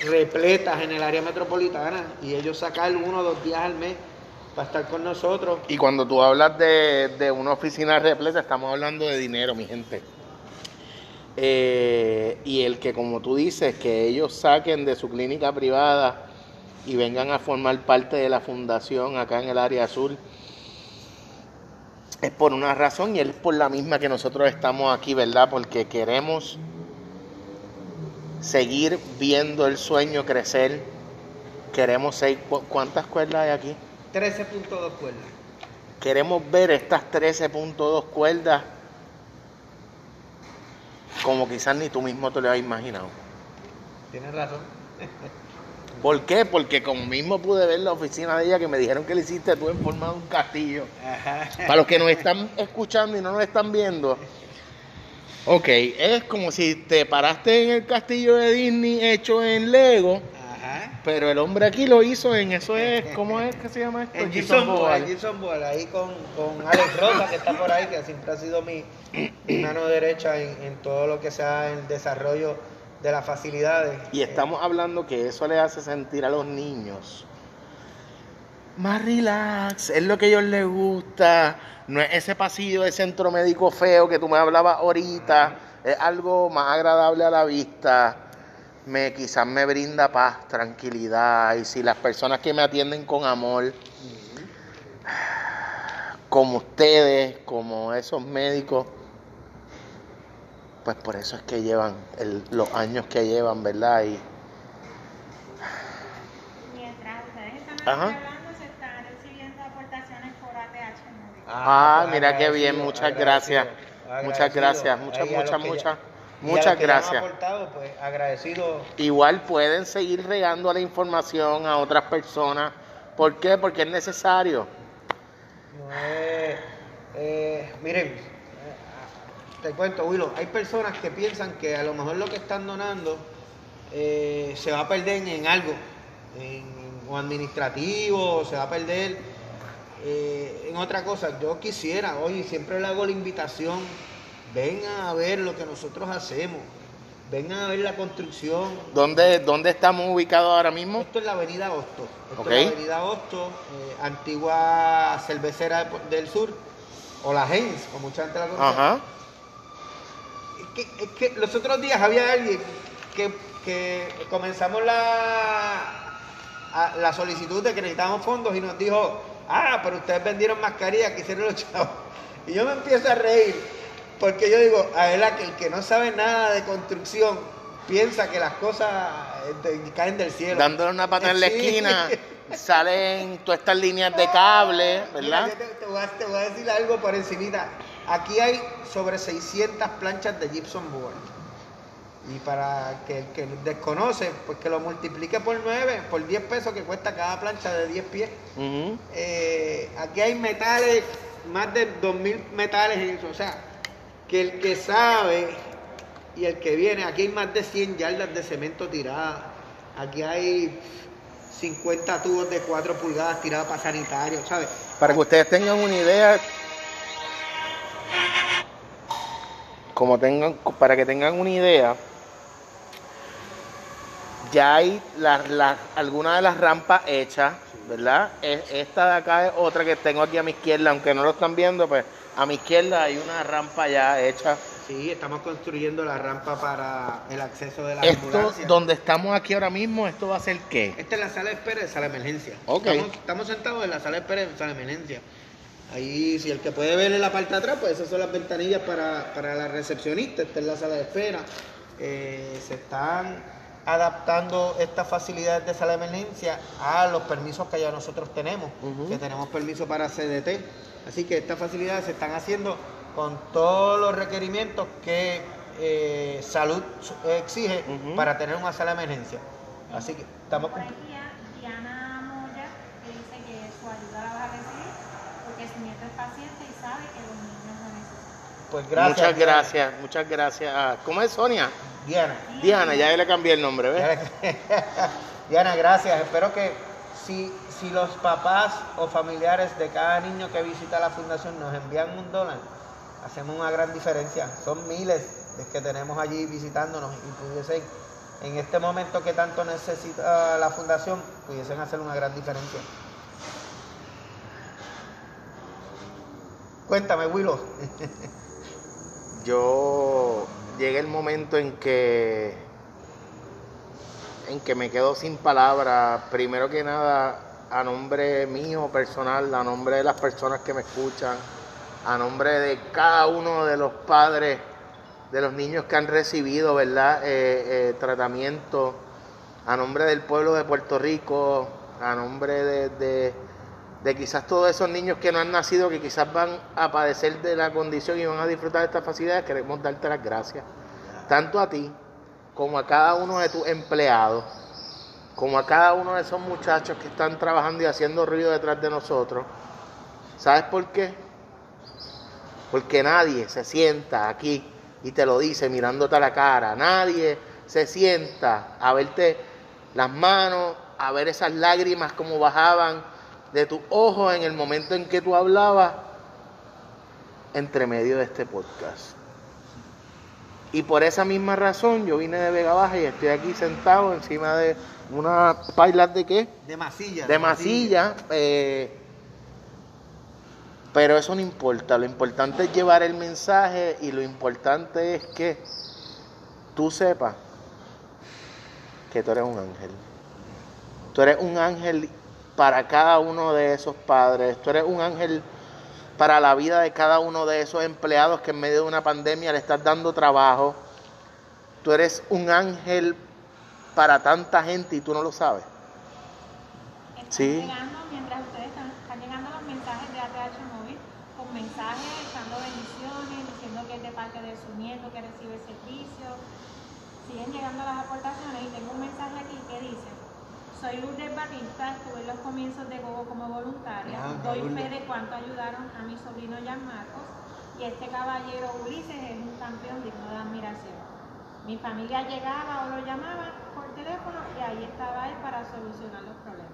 repletas en el área metropolitana y ellos sacan uno o dos días al mes para estar con nosotros. Y cuando tú hablas de, de una oficina repleta, estamos hablando de dinero, mi gente. Eh, y el que, como tú dices, que ellos saquen de su clínica privada y vengan a formar parte de la fundación acá en el área azul, es por una razón y es por la misma que nosotros estamos aquí, ¿verdad? Porque queremos seguir viendo el sueño crecer. Queremos ¿cu- ¿cuántas cuerdas hay aquí? 13.2 cuerdas. Queremos ver estas 13.2 cuerdas como quizás ni tú mismo te lo has imaginado. Tienes razón. ¿Por qué? Porque como mismo pude ver la oficina de ella que me dijeron que le hiciste tú en forma de un castillo. Ajá. Para los que nos están escuchando y no nos están viendo, ok, es como si te paraste en el castillo de Disney hecho en Lego, Ajá. pero el hombre aquí lo hizo en eso es, ¿cómo es que se llama esto? En Gibson Ball, Gibson Ball, ahí con, con Alex Rosa, que está por ahí, que siempre ha sido mi, mi mano derecha en, en todo lo que sea el desarrollo de las facilidades. Y estamos hablando que eso le hace sentir a los niños más relax, es lo que a ellos les gusta, no es ese pasillo de centro médico feo que tú me hablabas ahorita, es algo más agradable a la vista, me quizás me brinda paz, tranquilidad, y si las personas que me atienden con amor, como ustedes, como esos médicos, pues por eso es que llevan el- los años que llevan, ¿verdad? Y Mientras ustedes están Ajá. aquí hablando, se están recibiendo aportaciones por ATH móvil. Ah, pues mira qué bien, muchas gracias. Muchas gracias, muchas, muchas, muchas, muchas gracias. aportado, pues agradecido. Igual pueden seguir regando la información a otras personas. ¿Por qué? Porque es necesario. No es- eh, miren, eh, te cuento, Willow, hay personas que piensan que a lo mejor lo que están donando eh, se va a perder en algo, en, o administrativo, se va a perder eh, en otra cosa. Yo quisiera, oye, siempre le hago la invitación, vengan a ver lo que nosotros hacemos, vengan a ver la construcción, ¿Dónde, dónde estamos ubicados ahora mismo? esto es la avenida Hosto. Esto Ok. es la avenida Hosto, eh, antigua cervecera de- del sur, o la Heinz, como mucha gente la conoce. Ajá. Es que, es que los otros días había alguien que, que comenzamos la, a- la solicitud de que necesitábamos fondos y nos dijo, ah, pero ustedes vendieron mascarillas que hicieron los chavos. Y yo me empiezo a reír, porque yo digo, a ver, que el que no sabe nada de construcción piensa que las cosas eh, te- caen del cielo. Dándole una pata en la Sí. esquina, salen todas estas líneas de cable, Mira, ¿verdad? yo te, te voy a, te voy a decir algo por encimita. Aquí hay sobre 600 planchas de gypsum board. Y para que el que desconoce, pues que lo multiplique por 9, por 10 pesos que cuesta cada plancha de 10 pies. Eh, aquí hay metales, más de 2000 metales en eso. O sea, que el que sabe y el que viene, aquí hay más de 100 yardas de cemento tiradas. Aquí hay 50 tubos de 4 pulgadas tirados para sanitarios, ¿sabes? Para que ustedes tengan una idea, como tengan, para que tengan una idea, ya hay algunas de las rampas hechas, ¿verdad? Es- Esta de acá es otra que tengo aquí a mi izquierda, aunque no lo están viendo, pues a mi izquierda hay una rampa ya hecha. Sí, estamos construyendo la rampa para el acceso de la Esto, ambulancia. donde estamos aquí ahora mismo, ¿esto va a ser qué? Esta es la sala de espera de sala de emergencia. Ok. Estamos, estamos sentados en la sala de espera de sala de emergencia. Ahí, si el que puede ver en la parte de atrás, pues esas son las ventanillas para, para la recepcionista. Esta es la sala de espera. Eh, se están adaptando estas facilidades de sala de emergencia a los permisos que ya nosotros tenemos, que tenemos permiso para CDT. Así que estas facilidades se están haciendo con todos los requerimientos que eh, salud exige para tener una sala de emergencia. Así que estamos Por Diana Moya, que dice que su ayuda la vas a recibir, porque su nieto es paciente y sabe que los niños lo necesitan. Pues gracias. muchas Diana. gracias, muchas gracias. ¿Cómo es Sonia? Diana. Diana, ya le cambié el nombre, ¿ves? Diana, gracias. Espero que si, si los papás o familiares de cada niño que visita la fundación nos envían un dólar, hacemos una gran diferencia. Son miles de que tenemos allí visitándonos y pudiesen, en este momento que tanto necesita la fundación, pudiesen hacer una gran diferencia. Cuéntame, Willow. yo llegué el momento en que en que me quedo sin palabras. Primero que nada a nombre mío personal a nombre de las personas que me escuchan a nombre de cada uno de los padres de los niños que han recibido verdad Eh, eh, tratamiento. A nombre del pueblo de Puerto Rico a nombre de de quizás todos esos niños que no han nacido, que quizás van a padecer de la condición y van a disfrutar de estas facilidades, queremos darte las gracias, tanto a ti como a cada uno de tus empleados, como a cada uno de esos muchachos que están trabajando y haciendo ruido detrás de nosotros. ¿Sabes por qué? Porque nadie se sienta aquí y te lo dice mirándote a la cara. Nadie se sienta a verte las manos, a ver esas lágrimas como bajaban de tus ojos en el momento en que tú hablabas entre medio de este podcast. Y por esa misma razón yo vine de Vega Baja y estoy aquí sentado encima de una pailas de qué? De masilla. De masilla. eh, pero eso no importa. Lo importante es llevar el mensaje y lo importante es que tú sepas que tú eres un ángel. Tú eres un ángel para cada uno de esos padres. Tú eres un ángel para la vida de cada uno de esos empleados que en medio de una pandemia le estás dando trabajo. Tú eres un ángel para tanta gente y tú no lo sabes. Están Sí. llegando, mientras ustedes están, están llegando los mensajes de ATH Móvil, con mensajes echando bendiciones, diciendo que es de parte de su nieto que recibe servicio. Siguen llegando las aportaciones y tengo un mensaje aquí que dice, soy Lourdes Batista, estuve en los comienzos de Gogo como voluntaria, Ah, doy fe de cuánto ayudaron a mi sobrino Jan Marcos y este caballero Ulises es un campeón digno de admiración. Mi familia llegaba o lo llamaba por teléfono y ahí estaba él para solucionar los problemas.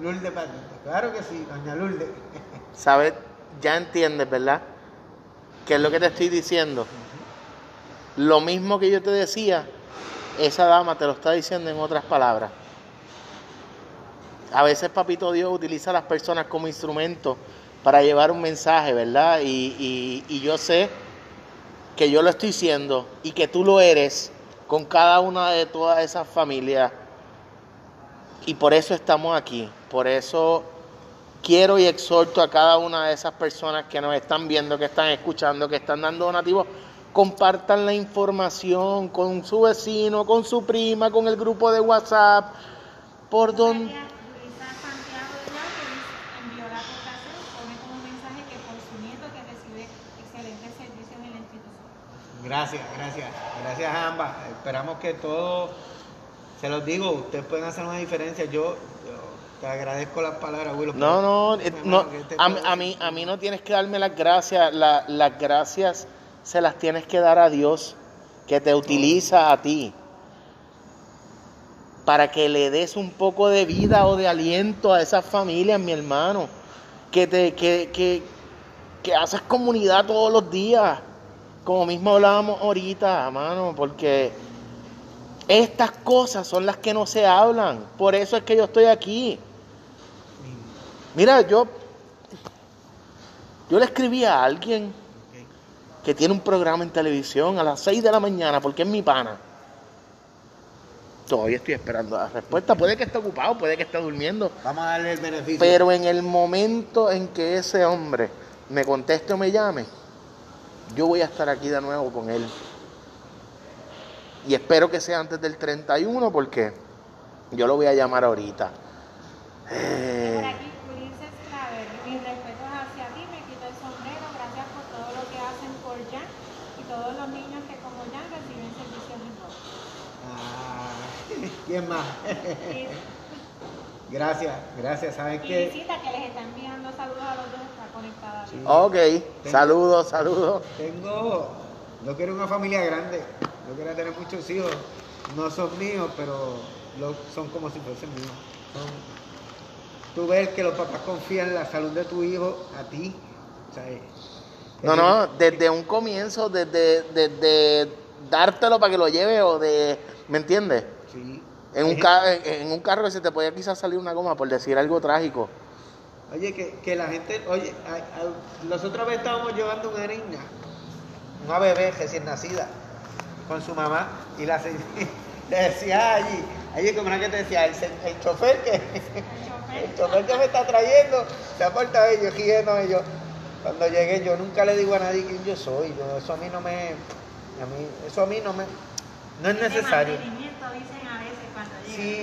Lourdes Patita. Claro que sí, doña Lourdes. ¿Sabes? Ya entiendes, ¿verdad? ¿Qué es lo que te estoy diciendo? Lo mismo que yo te decía, esa dama te lo está diciendo en otras palabras. A veces Papito Dios utiliza a las personas como instrumento para llevar un mensaje, ¿verdad? Y, y- yo sé que yo lo estoy siendo y que tú lo eres con cada una de todas esas familias. Y por eso estamos aquí. Por eso quiero y exhorto a cada una de esas personas que nos están viendo, que están escuchando, que están dando donativos, compartan la información con su vecino, con su prima, con el grupo de WhatsApp, por donde... Gracias, gracias. Gracias a ambas. Esperamos que todo, se los digo, ustedes pueden hacer una diferencia. Yo, yo te agradezco las palabras, Willow. No, no, eh, no este a, mí- todo- a mí, a mí no tienes que darme las gracias, la- las gracias se las tienes que dar a Dios, que te utiliza a ti, para que le des un poco de vida o de aliento a esas familias, mi hermano, que, te, que, que, que haces comunidad todos los días, como mismo hablábamos ahorita, mano, porque estas cosas son las que no se hablan, por eso es que yo estoy aquí. Mira, yo, yo le escribí a alguien. Que tiene un programa en televisión a las 6 de la mañana porque es mi pana. Todavía estoy esperando la respuesta. Puede que esté ocupado, puede que esté durmiendo. Vamos a darle el beneficio. Pero en el momento en que ese hombre me conteste o me llame, yo voy a estar aquí de nuevo con él. Y espero que sea antes del 31 porque yo lo voy a llamar ahorita. Eh, Por aquí, Ulises Claver, mis respetos hacia ti, me quito el sombrero, gracias por todo lo que hacen por Jan y todos los niños que como Jan reciben servicios en Gogo. Ah, ¿Quién más? Gracias, gracias. ¿Saben qué? visita que les está enviando saludos a los dos, está conectada. Sí. ok, saludos, saludos. Tengo, yo quiero una familia grande. Yo quiero tener muchos hijos. No son míos, pero lo- son como si fuesen míos. Son- tú ves que los papás confían en la salud de tu hijo a ti. O sea, eh, No, no, desde un comienzo, desde, desde dártelo para que lo lleve o de, ¿me entiendes? Sí. En un, ca- en, un carro que se te podía quizás salir una goma por decir algo trágico. Oye, que, que la gente, oye, nosotros estábamos llevando una niña, una bebé recién nacida, con su mamá, y la se- le decía allí, allí como una que te decía, el, el chofer que, el chofer que me está trayendo, se ha portado y yo riendo, y yo, cuando llegué, yo nunca le digo a nadie quién yo soy, yo, eso a mí no me, a mí, eso a mí no me, no es necesario. Mí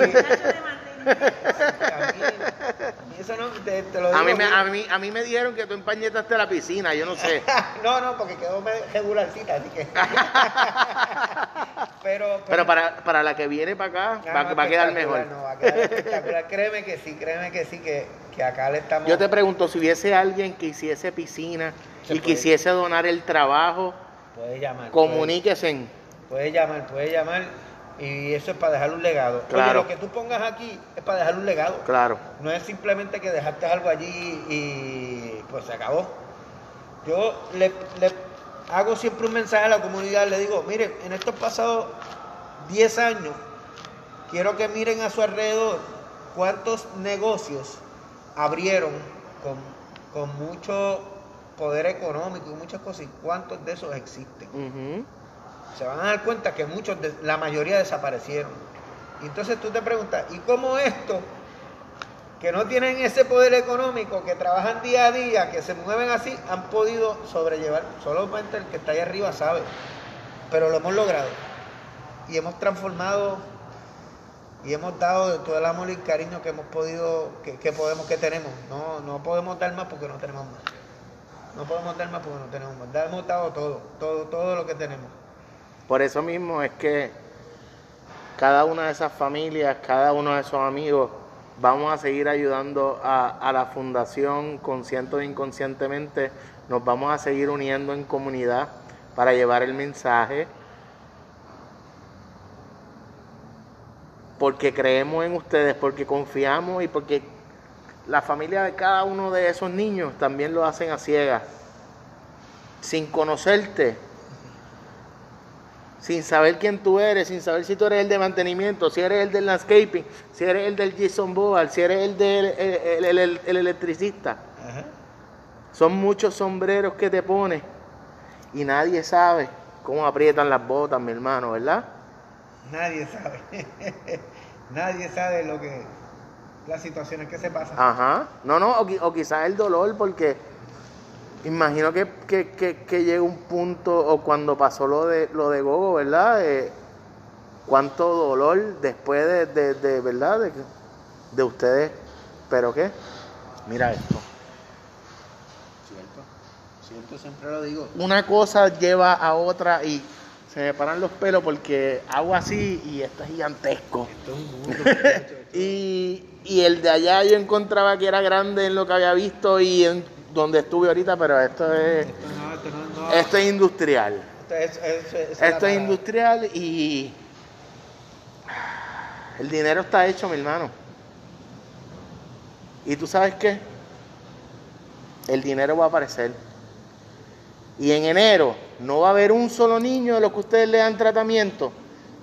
eso no, te, te lo digo. A mí, me, a, mí, a mí me dijeron que tú empañetaste la piscina, yo no sé. no, no, porque quedó regularcita, así que. pero, Pero para, para la que viene para acá, No, va, a quedar mejor. No, va a quedar espectacular. créeme que sí, créeme que sí, que, que acá le estamos. Yo te pregunto, si hubiese alguien que hiciese piscina y puede. quisiese donar el trabajo, Puedes llamar. comuníquese. Puedes llamar, puedes llamar. Y eso es para dejar un legado. Claro. Oye, lo que tú pongas aquí es para dejar un legado. Claro. No es simplemente que dejaste algo allí y pues se acabó. Yo le, le hago siempre un mensaje a la comunidad, le digo, miren, en estos pasados 10 años, quiero que miren a su alrededor cuántos negocios abrieron con, con mucho poder económico y muchas cosas, y cuántos de esos existen Ujú. Se van a dar cuenta que muchos, la mayoría desaparecieron. Y entonces tú te preguntas, ¿y cómo esto, que no tienen ese poder económico, que trabajan día a día, que se mueven así, han podido sobrellevar? Solamente el que está ahí arriba sabe. Pero lo hemos logrado. Y hemos transformado y hemos dado de todo el amor y el cariño que hemos podido, que, que podemos, que tenemos. No, no podemos dar más porque no tenemos más. No podemos dar más porque no tenemos más. Hemos dado todo, todo, todo lo que tenemos. Por eso mismo es que cada una de esas familias, cada uno de esos amigos, vamos a seguir ayudando a, la fundación consciente o inconscientemente. Nos vamos a seguir uniendo en comunidad para llevar el mensaje. Porque creemos en ustedes, porque confiamos y porque la familia de cada uno de esos niños también lo hacen a ciegas. Sin conocerte, sin saber quién tú eres, sin saber si tú eres el de mantenimiento, si eres el del landscaping, si eres el del Jason Boal, si eres el del el, el- el- el- el electricista. Ajá. Son muchos sombreros que te pones y nadie sabe cómo aprietan las botas, mi hermano, ¿verdad? Nadie sabe. Nadie sabe lo que las situaciones que se pasan. Ajá. No, no, o, o quizás el dolor, porque imagino que, que, que, que llega un punto, o cuando pasó lo de lo de Gogo, ¿verdad? Eh, cuánto dolor después de, de, de, ¿verdad? De, de ustedes. ¿Pero qué? Mira esto. Cierto. Cierto, siempre lo digo. Una cosa lleva a otra y se me paran los pelos porque hago así y esto es gigantesco. Esto es un mundo. Y, y el de allá yo encontraba que era grande en lo que había visto y en donde estuve ahorita, pero esto es, Esto no, esto no, no. esto es industrial. Esto es, Esto industrial y el dinero está hecho, mi hermano. ¿Y tú sabes qué? El dinero va a aparecer. Y en enero no va a haber un solo niño de los que ustedes le dan tratamiento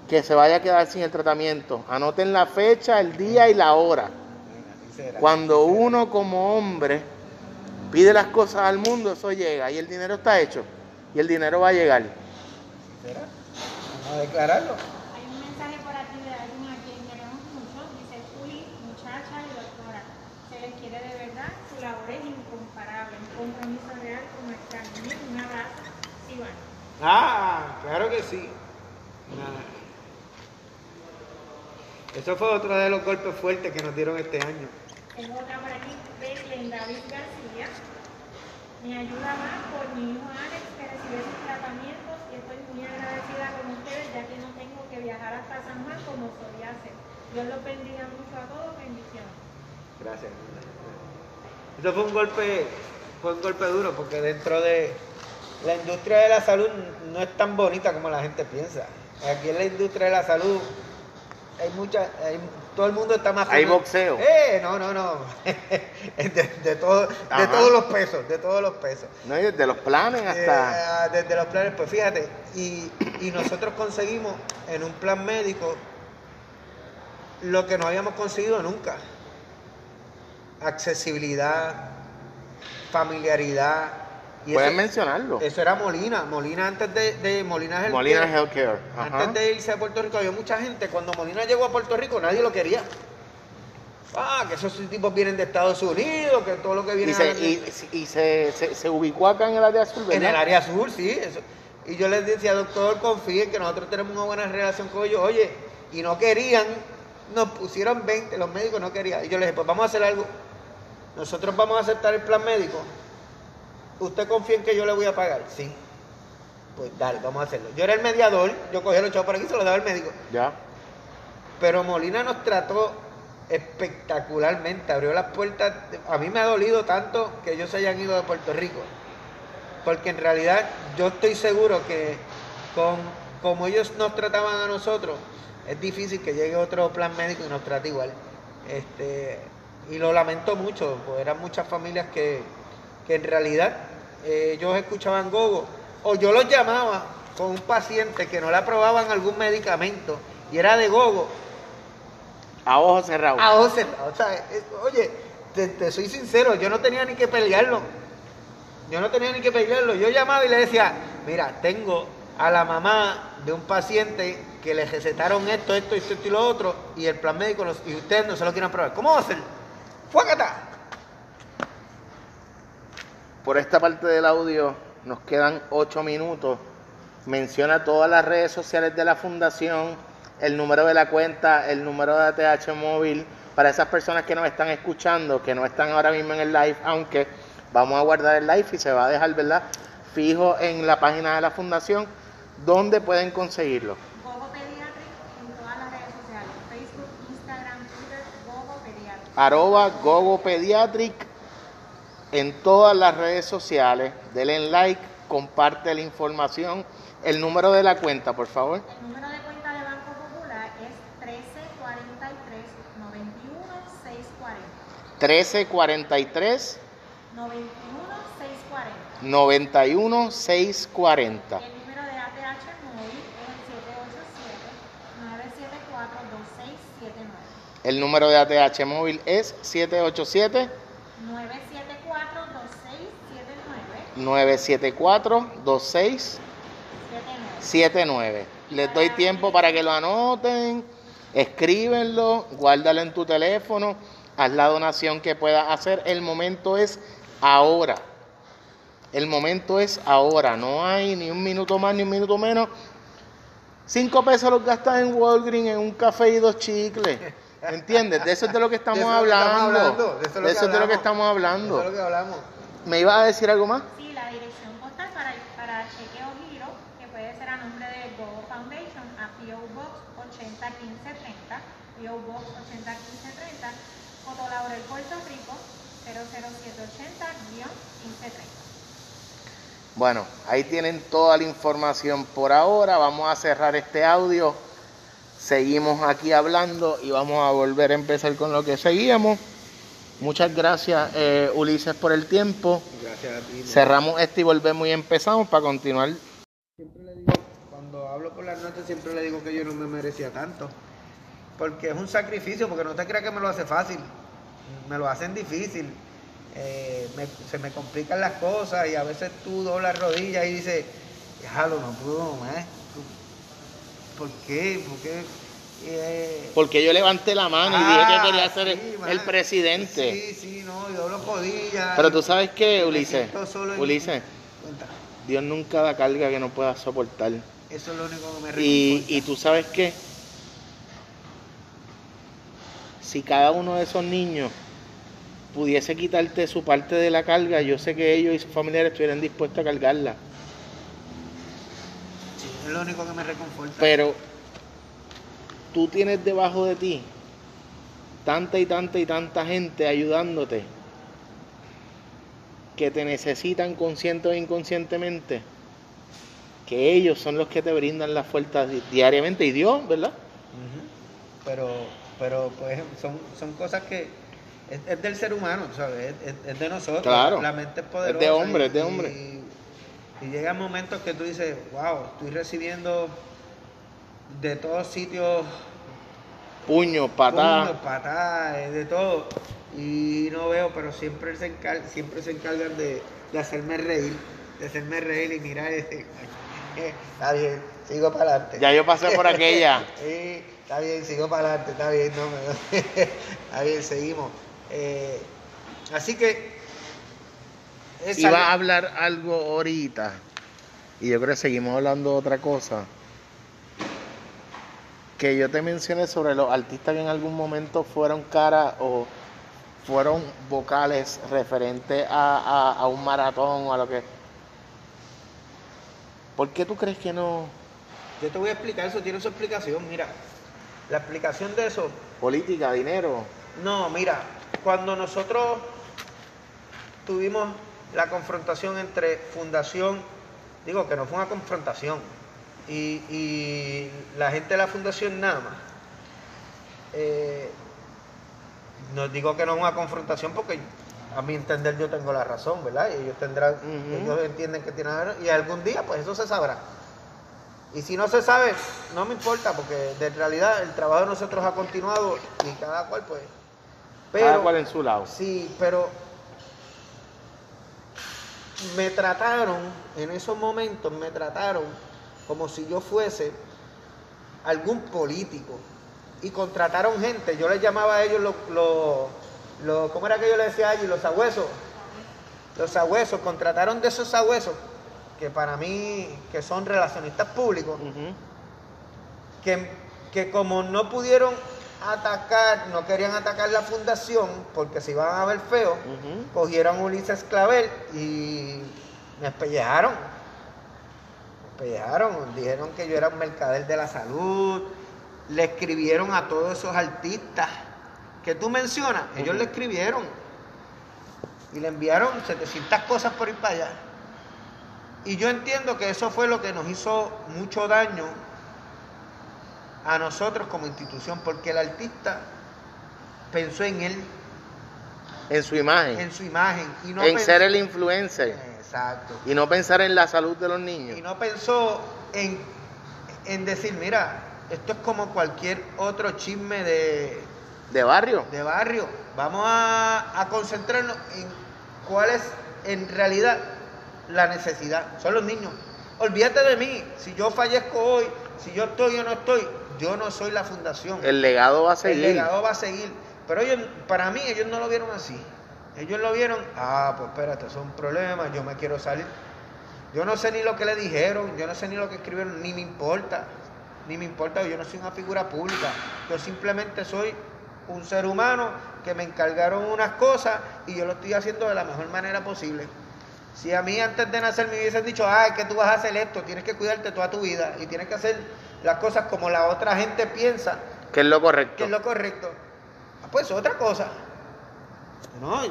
que se vaya a quedar sin el tratamiento. Anoten la fecha, el día y la hora. Cuando uno como hombre pide las cosas al mundo, eso llega y el dinero está hecho y el dinero va a llegar. ¿Será? Vamos a declararlo. Hay un mensaje por aquí de alguien a quien queremos mucho. Dice Juli, muchacha y doctora. Se les quiere de verdad. Su labor es incomparable. Un compromiso real con nuestra niña. Un abrazo. Iván. Ah, claro que sí. Nah. Eso fue otro de los golpes fuertes que nos dieron este año. Tengo otra por aquí. David García. Me ayuda más por mi hijo Alex que recibe sus tratamientos y estoy muy agradecida con ustedes ya que no tengo que viajar hasta San Juan como solía hacer. Dios los bendiga mucho a todos. Bendiciones. Gracias. Eso fue un golpe, fue un golpe duro porque dentro de la industria de la salud no es tan bonita como la gente piensa. Aquí en la industria de la salud hay mucha, hay- todo el mundo está más. Hay boxeo. Eh, no, no, no. de, de todo- de todos los pesos, de todos los pesos. No, desde los planes hasta... Eh, desde los planes, pues fíjate, y, y nosotros conseguimos en un plan médico lo que no habíamos conseguido nunca. Accesibilidad, familiaridad. Y Pueden mencionarlo. eso era Molina. Molina antes de, de Molina Healthcare, Molina Healthcare. Ajá. Antes de irse a Puerto Rico había mucha gente. Cuando Molina llegó a Puerto Rico nadie lo quería. Ah, que esos tipos vienen de Estados Unidos, que todo lo que viene Y, se, y, y se, se, se ubicó acá en el área azul, en el área sur, sí. eso. Y yo les decía, doctor, confíen que nosotros tenemos una buena relación con ellos. Oye, y no querían nos pusieron 20, los médicos no querían. Y yo le dije, pues vamos a hacer algo. Nosotros vamos a aceptar el plan médico. ¿Usted confía en que yo le voy a pagar? Sí. Pues dale, vamos a hacerlo. Yo era el mediador, yo cogí los chavos por aquí y se los daba el médico. Ya. Pero Molina nos trató espectacularmente, abrió las puertas. A mí me ha dolido tanto que ellos se hayan ido de Puerto Rico. Porque en realidad yo estoy seguro que con como ellos nos trataban a nosotros, es difícil que llegue otro plan médico y nos trate igual. Este, y lo lamento mucho, porque eran muchas familias que, que en realidad eh, ellos escuchaban gogo, o yo los llamaba con un paciente que no le aprobaban algún medicamento y era de gogo, A ojos cerrados. a ojos cerrados. O sea, es- oye, te, te soy sincero, yo no tenía ni que pelearlo. Yo no tenía ni que pelearlo. Yo llamaba y le decía, mira, tengo a la mamá de un paciente que le recetaron esto, esto, esto, esto y lo otro, y el plan médico, los- y ustedes no se lo quieren probar. ¿Cómo va a ser? ¡Fuácata! Por esta parte del audio nos quedan ocho minutos. Menciona todas las redes sociales de la fundación, el número de la cuenta, el número de ATH móvil, para esas personas que nos están escuchando, que no están ahora mismo en el live, aunque vamos a guardar el live y se va a dejar, ¿verdad? Fijo en la página de la fundación, donde pueden conseguirlo. Gogo Pediatric en todas las redes sociales, Facebook, Instagram, Twitter, Gogo Pediatric. arroba Gogo Pediatric en todas las redes sociales. Denle like, comparte la información. El número de la cuenta, por favor. El número de cuenta de Banco Popular es 1343 91 640. 1343 91 640. 91 640. El número de ATH móvil es el 787 974 2679. El número de ATH móvil es 787 974 2679. 974 2679. 79. Les doy tiempo para que lo anoten, escríbenlo, guárdalo en tu teléfono, haz la donación que puedas hacer. El momento es ahora. El momento es ahora. No hay ni un minuto más ni un minuto menos. Cinco pesos los gastas en Walgreens, en un café y dos chicles. ¿Entiendes? De eso es de lo que estamos hablando. De eso es de lo que estamos hablando. ¿Me ibas a decir algo más? Sí, la dirección postal para, para chequeo giro, que puede ser a nombre de Gogo Foundation, a PO Box 801530, PO Box 801530, Coto Laurel, Puerto Rico, 00780-1530. Bueno, ahí tienen toda la información por ahora. Vamos a cerrar este audio. Seguimos aquí hablando y vamos a volver a empezar con lo que seguíamos. Muchas gracias, eh, Ulises, por el tiempo. Gracias a ti. Cerramos este y volvemos y empezamos para continuar. Siempre le digo, hablo por las noches, siempre le digo que yo no me merecía tanto. Porque es un sacrificio, porque no te creas que me lo hace fácil. Me lo hacen difícil. Eh, me- se me complican las cosas y a veces tú doblas rodillas y dices, déjalo, no puedo más. ¿Por qué? ¿Por qué? Eh, Porque yo levanté la mano y dije ah, que quería ser el- sí, el, man. presidente. Sí, sí, no, yo doblo rodillas. Pero tú sabes qué, Ulises. Ulises, Dios nunca da carga que no pueda soportar. Eso es lo único que me Y, reconforta. y tú sabes qué, si cada uno de esos niños pudiese quitarte su parte de la carga, yo sé que ellos y sus familiares estuvieran dispuestos a cargarla. Sí, es lo único que me reconforta. Pero tú tienes debajo de ti tanta y tanta y tanta gente ayudándote que te necesitan consciente o inconscientemente, que ellos son los que te brindan las fuerzas di- diariamente y Dios, ¿verdad? Pero, pero pues son, son cosas que es, es del ser humano, ¿sabes? Es, es- es de nosotros. Claro. La mente es Es poderosa. de hombre, y- es de y- hombre. Y, llegan momentos que tú dices, wow, estoy recibiendo de todos sitios Puño, patada. puños, patadas, de todo. Y no veo, pero siempre se, siempre se encargan de, de hacerme reír, de hacerme reír y mirar y "Eh, está bien, sigo para adelante. Ya yo pasé por aquella. Sí, está bien, sigo para adelante, está bien, no me... está bien, seguimos. Eh, así que... Iba a hablar algo ahorita y yo creo que seguimos hablando de otra cosa. que yo te mencioné sobre los artistas que en algún momento fueron cara o fueron vocales referente a, a- a un maratón o a lo que... ¿Por qué tú crees que no? Yo te voy a explicar, eso tiene su explicación. Mira, la explicación de eso Política, dinero. No, mira, cuando nosotros tuvimos la confrontación entre fundación, digo que no fue una confrontación, y, y la gente de la fundación Nama, eh, no digo que no es una confrontación porque a mi entender yo tengo la razón, ¿verdad? Y ellos tendrán, ellos entienden que tienen la razón, y algún día pues eso se sabrá. Y si no se sabe, no me importa, porque de realidad el trabajo de nosotros ha continuado y cada cual pues. Pero, Cada cual en su lado. Sí, pero me trataron, en esos momentos me trataron como si yo fuese algún político. Y contrataron gente, yo les llamaba a ellos los, los, los- ¿cómo era que yo les decía allí? Los sagüesos. Los sagüesos, contrataron de esos sagüesos, que para mí, que son relacionistas públicos, que, que como no pudieron atacar, no querían atacar la fundación porque se iban a ver feo, cogieron a Ulises Clavel y me espellejaron. Me espellejaron, dijeron que yo era un mercader de la salud, le escribieron a todos esos artistas que tú mencionas, ellos le escribieron y le enviaron 700 cosas por ir para allá. Y yo entiendo que eso fue lo que nos hizo mucho daño a nosotros como institución, porque el artista pensó en él, En su imagen. en su imagen, y no en pensó- ser el influencer. Exacto. Y no pensar en la salud de los Y niños. no pensó en, en decir, mira, esto es como cualquier otro chisme de, De barrio. de barrio. Vamos a, a concentrarnos en cuál es en realidad la necesidad. Son los niños. Olvídate de mí. Si yo fallezco hoy, si yo estoy o no estoy, yo no soy la fundación. El legado va a El seguir. legado va a seguir. Pero ellos, para mí, ellos no lo vieron así. Ellos lo vieron, ah, pues espérate, son problemas, yo me quiero salir. Yo no sé ni lo que le dijeron, yo no sé ni lo que escribieron, ni me importa. Ni me importa, yo no soy una figura pública. Yo simplemente soy un ser humano que me encargaron unas cosas y yo lo estoy haciendo de la mejor manera posible. Si a mí antes de nacer me hubiesen dicho, ah, es que tú vas a hacer esto, tienes que cuidarte toda tu vida y tienes que hacer las cosas como la otra gente piensa, Que es lo correcto. que es lo correcto. Ah, pues otra cosa. No,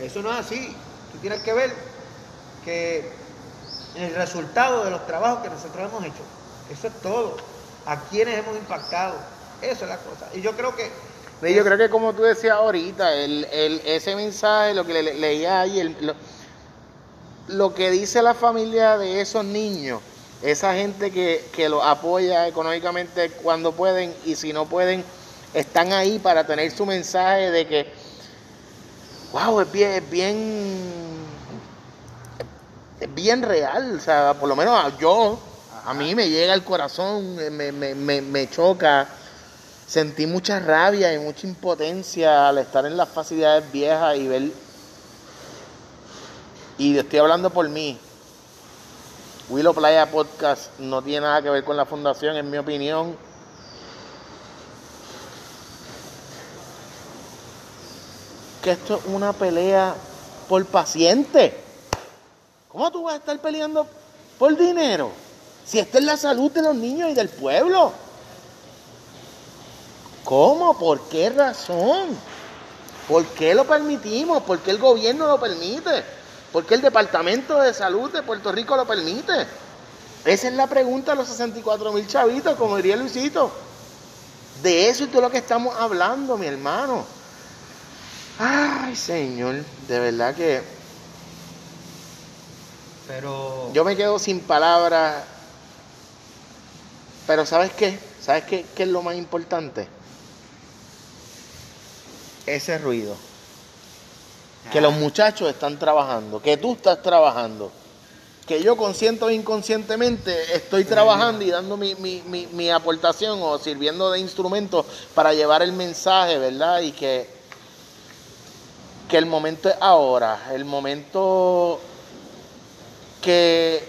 eso no es así. Tú tienes que ver que el resultado de los trabajos que nosotros hemos hecho, eso es todo. A quienes hemos impactado, eso es la cosa. Y yo creo que Yo creo que como tú decías ahorita, el, el- ese mensaje, lo que le, le- leía ahí, lo, lo que dice la familia de esos niños, esa gente que, que los apoya económicamente cuando pueden y si no pueden, están ahí para tener su mensaje de que, wow, es bien, es bien, es bien real, o sea, por lo menos yo, a mí me llega al corazón, me, me, me, me choca. Sentí mucha rabia y mucha impotencia al estar en las facilidades viejas y ver. Y estoy hablando por mí. Willow Playa Podcast no tiene nada que ver con la fundación, en mi opinión. Que esto es una pelea por paciente. ¿Cómo tú vas a estar peleando por dinero? Si esta es la salud de los niños y del pueblo. ¿Cómo? ¿Por qué razón? ¿Por qué lo permitimos? ¿Por qué el gobierno lo permite? ¿Por qué el Departamento de Salud de Puerto Rico lo permite? Esa es la pregunta de los 64 mil chavitos, como diría Luisito. De eso es de lo que estamos hablando, mi hermano. Ay, Señor, de verdad que Pero yo me quedo sin palabras. Pero ¿sabes qué? ¿Sabes qué, qué es lo más importante? Ese ruido. Que los muchachos están trabajando, que tú estás trabajando, que yo consciente o inconscientemente estoy trabajando y dando mi, mi- mi- mi aportación o sirviendo de instrumento para llevar el mensaje, ¿verdad? Y que, que el momento es ahora, el momento que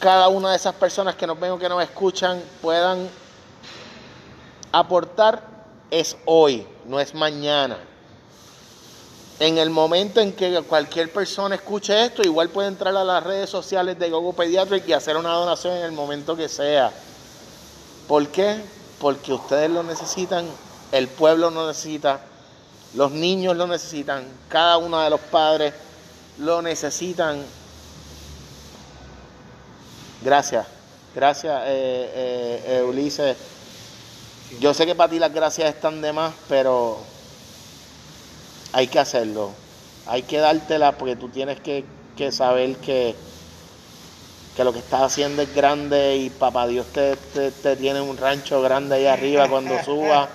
cada una de esas personas que nos ven o que nos escuchan puedan aportar es hoy, no es mañana. En el momento en que cualquier persona escuche esto, igual puede entrar a las redes sociales de Gogo Pediatric y hacer una donación en el momento que sea. ¿Por qué? Porque ustedes lo necesitan, el pueblo lo necesita, los niños lo necesitan, cada uno de los padres lo necesitan. Gracias, gracias eh, eh, Ulises. Yo sé que para ti las gracias están de más, pero hay que hacerlo. Hay que dártela porque tú tienes que, que saber que, que lo que estás haciendo es grande y papá Dios te, te, te tiene un rancho grande ahí arriba cuando subas.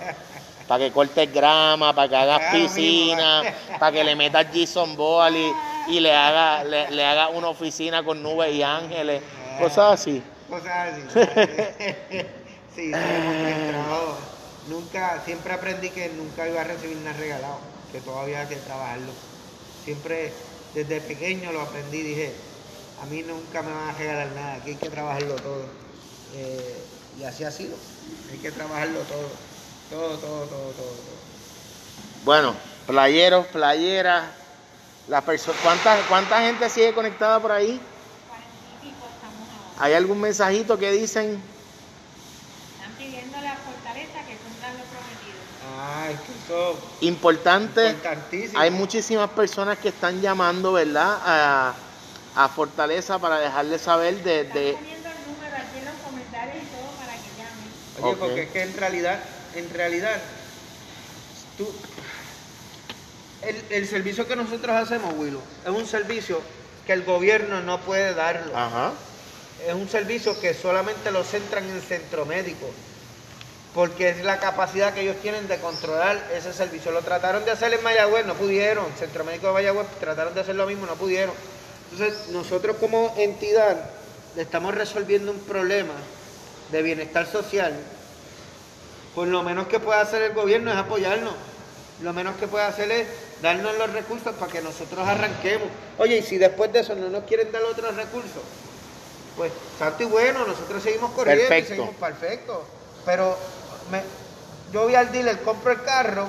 Para que cortes grama, para que hagas piscina, para que le metas Jason Ball y, y le haga, le, le haga una oficina con nubes y ángeles, cosas así. Cosas así. sí, sí, el trabajo. Nunca, siempre aprendí que nunca iba a recibir nada regalado, que todavía hay que trabajarlo. Siempre, desde pequeño lo aprendí, dije, a mí nunca me van a regalar nada, aquí hay que trabajarlo todo. Eh, y así ha sido, hay que trabajarlo todo. Todo, todo, todo, todo. todo. Bueno, playeros, playeras, las personas, ¿cuánta, ¿cuánta gente sigue conectada por ahí? ¿Hay algún mensajito que dicen? Están pidiendo la fortaleza que cumplan lo eso Importante, importantísimo. hay muchísimas personas que están llamando, ¿verdad? A, a Fortaleza para dejarles saber de, Están de- poniendo el número aquí en los comentarios y todo para que llamen. Oye, Ok. porque es que en realidad, en realidad, tú, el, el servicio que nosotros hacemos, Willow, es un servicio que el gobierno no puede darlo. Ajá. Es un servicio que solamente lo centran en el centro médico, porque es la capacidad que ellos tienen de controlar ese servicio. Lo trataron de hacer en Mayagüez, no pudieron. Centro médico de Mayagüez trataron de hacer lo mismo, no pudieron. Entonces, nosotros como entidad le estamos resolviendo un problema de bienestar social. Pues lo menos que puede hacer el gobierno es apoyarnos. Lo menos que puede hacer es darnos los recursos para que nosotros arranquemos. Oye, y si después de eso no nos quieren dar otros recursos, pues santo y bueno, nosotros seguimos corriendo Perfecto. y seguimos perfecto. Pero me- yo voy al dealer, compro el carro,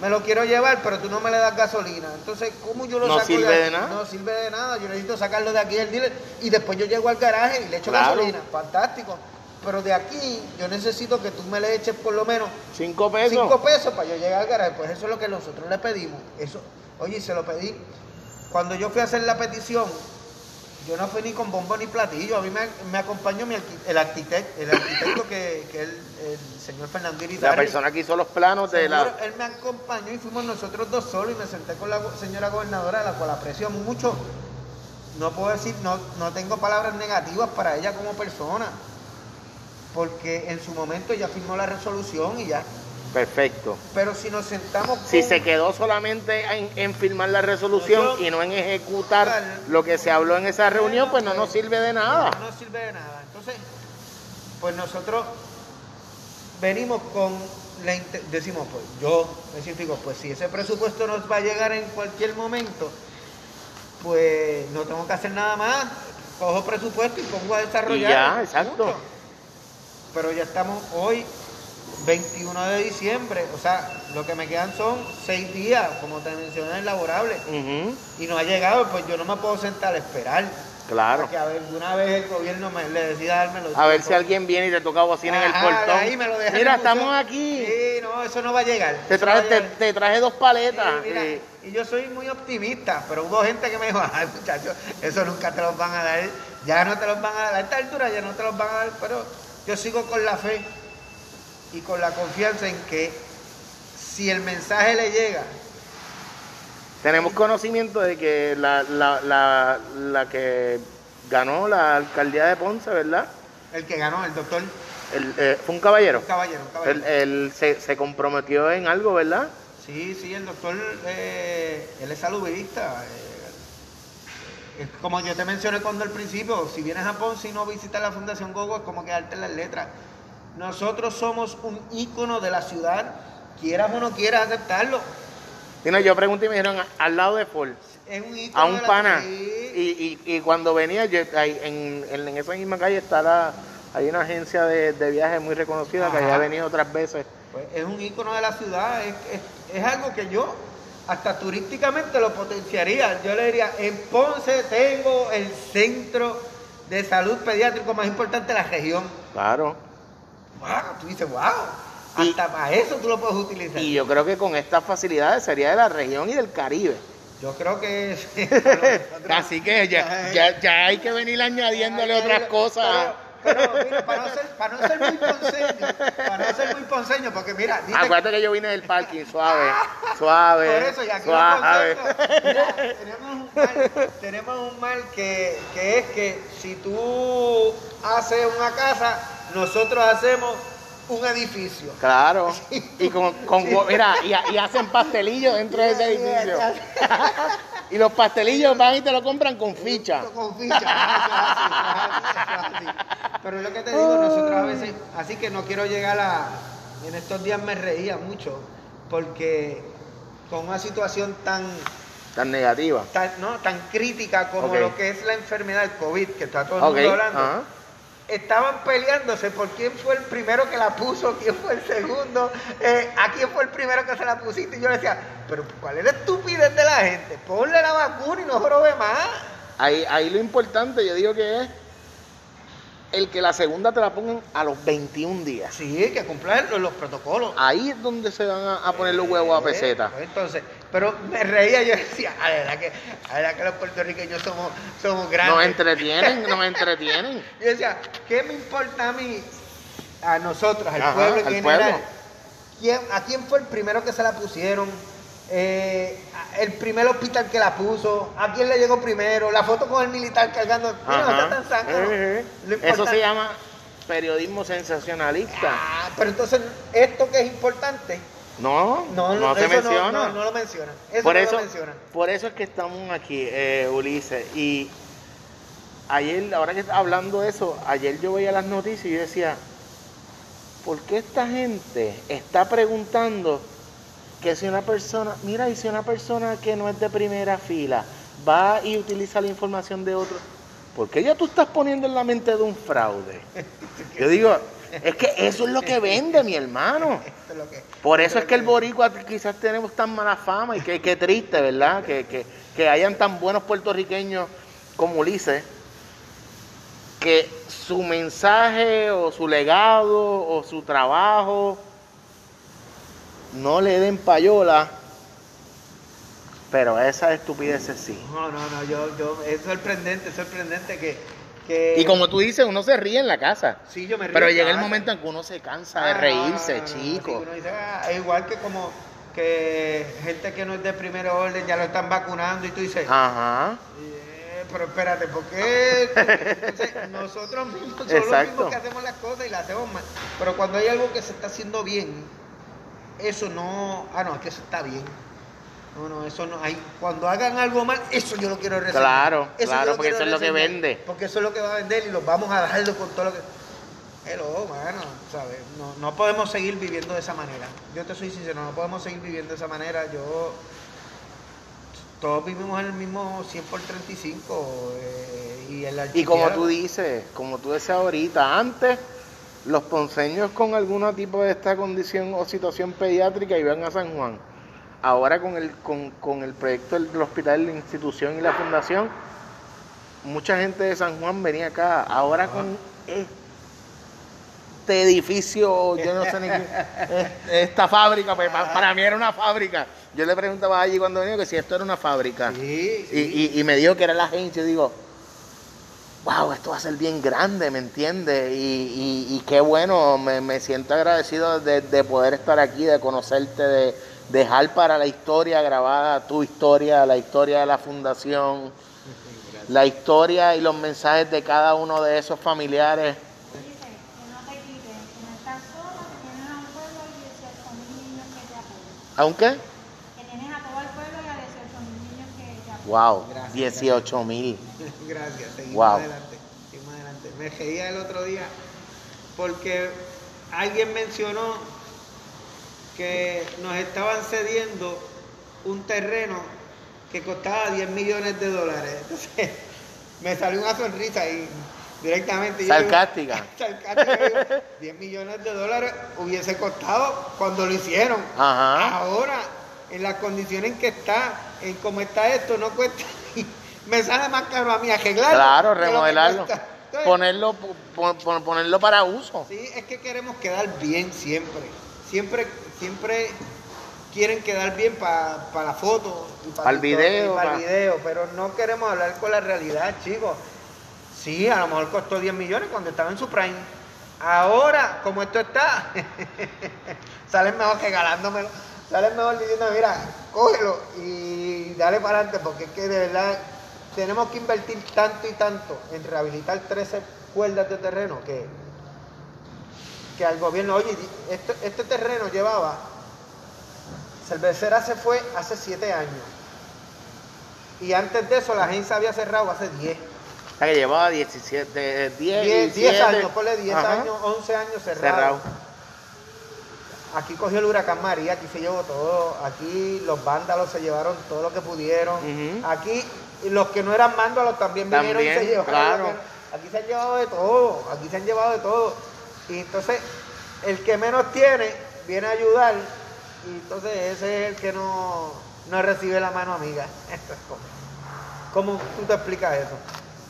me lo quiero llevar, pero tú no me le das gasolina. Entonces, ¿cómo yo lo No saco sirve de de nada. No sirve de nada. Yo necesito sacarlo de aquí del dealer y después yo llego al garaje y le echo Claro. gasolina. Fantástico. Pero de aquí yo necesito que tú me le eches por lo menos ¿Cinco pesos? cinco pesos para yo llegar al garaje. Pues eso es lo que nosotros le pedimos. Eso, oye, se lo pedí. Cuando yo fui a hacer la petición, yo no fui ni con bombo ni platillo. A mí me, me acompañó mi arqui- el arquitecto, el arquitecto que, que es el, el señor Fernando La Irizarry. persona que hizo los planos de Seguro, la... Él me acompañó y fuimos nosotros dos solos y me senté con la señora gobernadora, a la cual aprecio mucho. No puedo decir, no, no tengo palabras negativas para ella como persona, porque en su momento ella firmó la resolución y ya. Perfecto. Pero si nos sentamos Si se quedó solamente en, en firmar la resolución Nosotros- y no en ejecutar lo que se habló en esa reunión, pues no nos sirve de nada. No nos sirve de nada. Entonces, pues nosotros venimos con la decimos, pues yo me científico, pues si ese presupuesto nos va a llegar en cualquier momento, pues no tengo que hacer nada más, cojo presupuesto y pongo a desarrollar. Y ya, exacto. Pero ya estamos hoy 21 de diciembre, o sea, lo que me quedan son seis días, como te mencioné, laborables. Ujú, Y no ha llegado, pues yo no me puedo sentar a esperar. Claro. Que a ver, alguna vez el gobierno me, le decida darme los A ver si alguien viene y te toca bocina en el portón. ahí me lo dejan Mira, estamos aquí. Sí, no, eso no va a llegar. Te, no traje, a te, llegar. te traje dos paletas. Sí, mira, y yo soy muy optimista, pero hubo gente que me dijo, ay muchachos, eso nunca te los van a dar, ya no te los van a dar, a esta altura ya no te los van a dar, pero yo sigo con la fe y con la confianza en que si el mensaje le llega, tenemos conocimiento de que la, la, la, la que ganó la alcaldía de Ponce, ¿verdad? el que ganó, el doctor, El, eh, fue un caballero. un caballero, un caballero. Él, él se, se comprometió en algo, ¿verdad? Sí, sí, el doctor, eh, él es saludista. eh, como yo te mencioné cuando al principio, si vienes a Ponce y no visitas la Fundación Gogo, es como quedarte en las letras. Nosotros somos un ícono de la ciudad, quieras o no quieras aceptarlo. No, yo pregunté y me dijeron "A- al lado de Ford, Es un ícono a de un la- pana. sí. Y, y, y cuando venía, yo, ahí en, en, en esa misma calle está la, hay una agencia de, de viajes muy reconocida que ya ha venido otras veces. Pues es un ícono de la ciudad, es, es- es algo que yo hasta turísticamente lo potenciaría. Yo le diría, en Ponce tengo el centro de salud pediátrico más importante de la región. Claro. Wow, tú dices, wow, Y- hasta para eso tú lo puedes utilizar. Y yo creo que con estas facilidades sería de la región y del Caribe. yo creo que... Así que ya, ya, ya hay que venir añadiéndole otras cosas. Pero, pero, mira, para no, ser, para no ser muy ponceño, para no ser muy ponceño, porque mira, dice Acuérdate que yo vine del parking, suave, suave, Por eso, ya que suave. los conceptos- mira, tenemos un mal, tenemos un mal que, que es que si tú haces una casa, nosotros hacemos un edificio. Claro. Y con, con mira, y, y hacen pastelillos dentro de ese edificio. Y los pastelillos van y te lo compran con ficha. Con ficha, eso es así, eso es así. Pero es lo que te digo, nosotros a veces, así que no quiero llegar a. En estos días me reía mucho, porque con una situación tan, Tan negativa. tan, ¿no? tan crítica como lo que es la enfermedad del COVID, que está todo el Ok. mundo hablando. Estaban peleándose por quién fue el primero que la puso, quién fue el segundo, eh, a quién fue el primero que se la pusiste. Y yo le decía, pero ¿cuál es la estupidez de la gente? Ponle la vacuna y no jorobe más. Ahí, ahí lo importante, yo digo que es el que la segunda te la pongan a los 21 días. Sí, hay que cumplir los, los protocolos. Ahí es donde se van a, a poner los huevos a peseta. Eh, Entonces, pero me reía, yo decía, a la verdad que, a verdad que los puertorriqueños somos, somos grandes. Nos entretienen, nos entretienen. Yo decía, ¿qué me importa a mí, a nosotros, al Ajá, pueblo en al general? pueblo. ¿Quién- ¿A quién fue el primero que se la pusieron? Eh, el primer hospital que la puso, a quién le llegó primero, la foto con el militar cargando, mira, no tan. Eh, eh. Eso se llama periodismo sensacionalista. Ah, pero entonces, esto que es importante, No, no, no, se menciona. No, no, no lo mencionan. Eso por, no eso, lo mencionan. por eso es que estamos aquí, eh, Ulises. Y ayer, ahora que hablando de eso, ayer yo veía las noticias y yo decía, ¿por qué esta gente está preguntando que si una persona, mira, y si una persona que no es de primera fila va y utiliza la información de otro, ¿por qué ya tú estás poniendo en la mente de un fraude? Yo digo, es que eso es lo que vende, mi hermano. Por eso es que el boricua quizás tenemos tan mala fama y que, que triste, ¿verdad? Que, que, que hayan tan buenos puertorriqueños como Ulises, que su mensaje o su legado o su trabajo no le den payola, pero esa estupidez sí. No, no, no, yo, yo, es sorprendente, es sorprendente que, que... Y como tú dices, uno se ríe en la casa, Sí, yo me río pero llega el momento en que uno se cansa Ah, de no, reírse, no, sí, chico. uno dice, ah, es igual que como que gente que no es de primer orden ya lo están vacunando y tú dices, Ajá. eh, pero espérate, ¿por qué? Entonces, nosotros mismos somos los mismos que hacemos las cosas y las hacemos mal. Pero cuando hay algo que se está haciendo bien, eso no, ah, no, es que eso está bien. No, no, eso no hay. Cuando hagan algo mal, eso yo lo quiero reseñar. Claro, Eso claro, porque eso es lo que vende. Porque eso es lo que va a vender y los vamos a darlo con todo lo que. Hello, mano, ¿sabes? No, no podemos seguir viviendo de esa manera. Yo te soy sincero, no podemos seguir viviendo de esa manera. Yo. Todos vivimos en el mismo 100 por 35 eh, y el Y como tú dices, como tú decías ahorita, antes los ponceños con algún tipo de esta condición o situación pediátrica iban a San Juan. Ahora con el, con, con el proyecto del, hospital, la institución y la fundación, mucha gente de San Juan venía acá. Ahora con este edificio, yo no sé ni qué, es- esta fábrica, pues, pa- para mí era una fábrica. Yo le preguntaba allí cuando venía que si esto era una fábrica. Sí, Y, y- y me dijo que era la agencia. Y digo, wow, esto va a ser bien grande, ¿me entiendes? Y, y- y qué bueno, me, me siento agradecido de, de poder estar aquí, de conocerte, de dejar para la historia grabada tu historia, la historia de la fundación, la historia y los mensajes de cada uno de esos familiares. Dice que no te quites, que no estás solo, que tienes a un pueblo y 18 mil niños que te apoyan. ¿Aunque? Que tienes a todo el pueblo y a 18 mil niños que te apoyan. Wow, Gracias, 18 mil. Gracias, seguimos Wow. adelante. Seguimos adelante. Me reía el otro día porque alguien mencionó que nos estaban cediendo un terreno que costaba 10 millones de dólares. Entonces, me salió una sonrisa ahí directamente. Yo digo, Sarcástica. sarcástica, digo, 10 millones de dólares hubiese costado cuando lo hicieron. Ajá. Ahora, en las condiciones en que está, en cómo está esto, no cuesta. Me sale más caro a mí arreglarlo. Claro, remodelarlo. Entonces, Ponerlo, pon- pon- ponerlo para uso. Sí, es que queremos quedar bien siempre. Siempre, siempre quieren quedar bien para la foto. y pa' Pa'l TikTok, video, Para pa- el video, pero no queremos hablar con la realidad, chicos. Sí, a lo mejor costó 10 millones cuando estaba en su prime. Ahora, como esto está, salen mejor regalándomelo. Salen mejor diciendo, mira, cógelo y dale para adelante, porque es que de verdad tenemos que invertir tanto y tanto en rehabilitar 13 cuerdas de terreno que, que al gobierno, oye, este, este terreno llevaba, Cervecera se fue hace 7 años. Y antes de eso la agencia había cerrado hace 10. O sea, que llevaba 17, 10, 10, 10 17. años, ponle 10 Ajá. años, 11 años cerrado. Cerrado. Aquí cogió el huracán María, aquí se llevó todo, aquí los vándalos se llevaron todo lo que pudieron. Aquí los que no eran vándalos también vinieron y se También, llevaron. claro. Aquí se han llevado de todo, aquí se han llevado de todo. Y entonces el que menos tiene viene a ayudar y entonces ese es el que no, no recibe la mano amiga. Esto es como- ¿Cómo tú te explicas eso?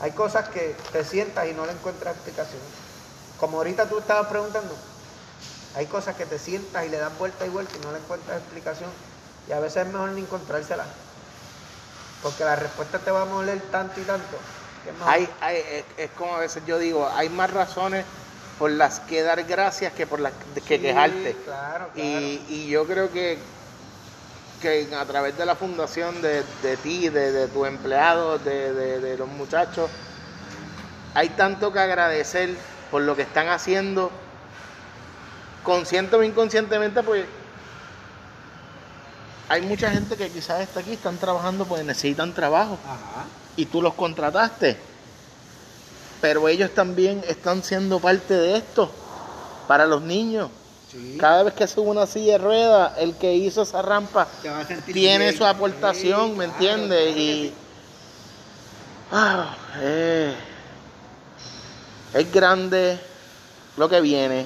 Hay cosas que te sientas y no le encuentras explicación. Como ahorita tú estabas preguntando, hay cosas que te sientas y le das vuelta y vuelta y no le encuentras explicación. Y a veces es mejor ni encontrársela. Porque la respuesta te va a moler tanto y tanto. Hay, hay- es como a veces yo digo, hay más razones por las que dar gracias que por las que Sí, quejarte. Claro, claro. Y, y yo creo que, que a través de la fundación de, de ti, de, de tus empleados, de, de- de los muchachos, hay tanto que agradecer por lo que están haciendo, consciente o inconscientemente, pues hay mucha gente que quizás está aquí, están trabajando porque necesitan trabajo Ajá. y tú los contrataste. Pero ellos también están siendo parte de esto para los niños. Sí. Cada vez que sube una silla de ruedas, el que hizo esa rampa tiene bien. su aportación, Sí, ¿me entiendes? claro y ah, eh, es grande lo que viene.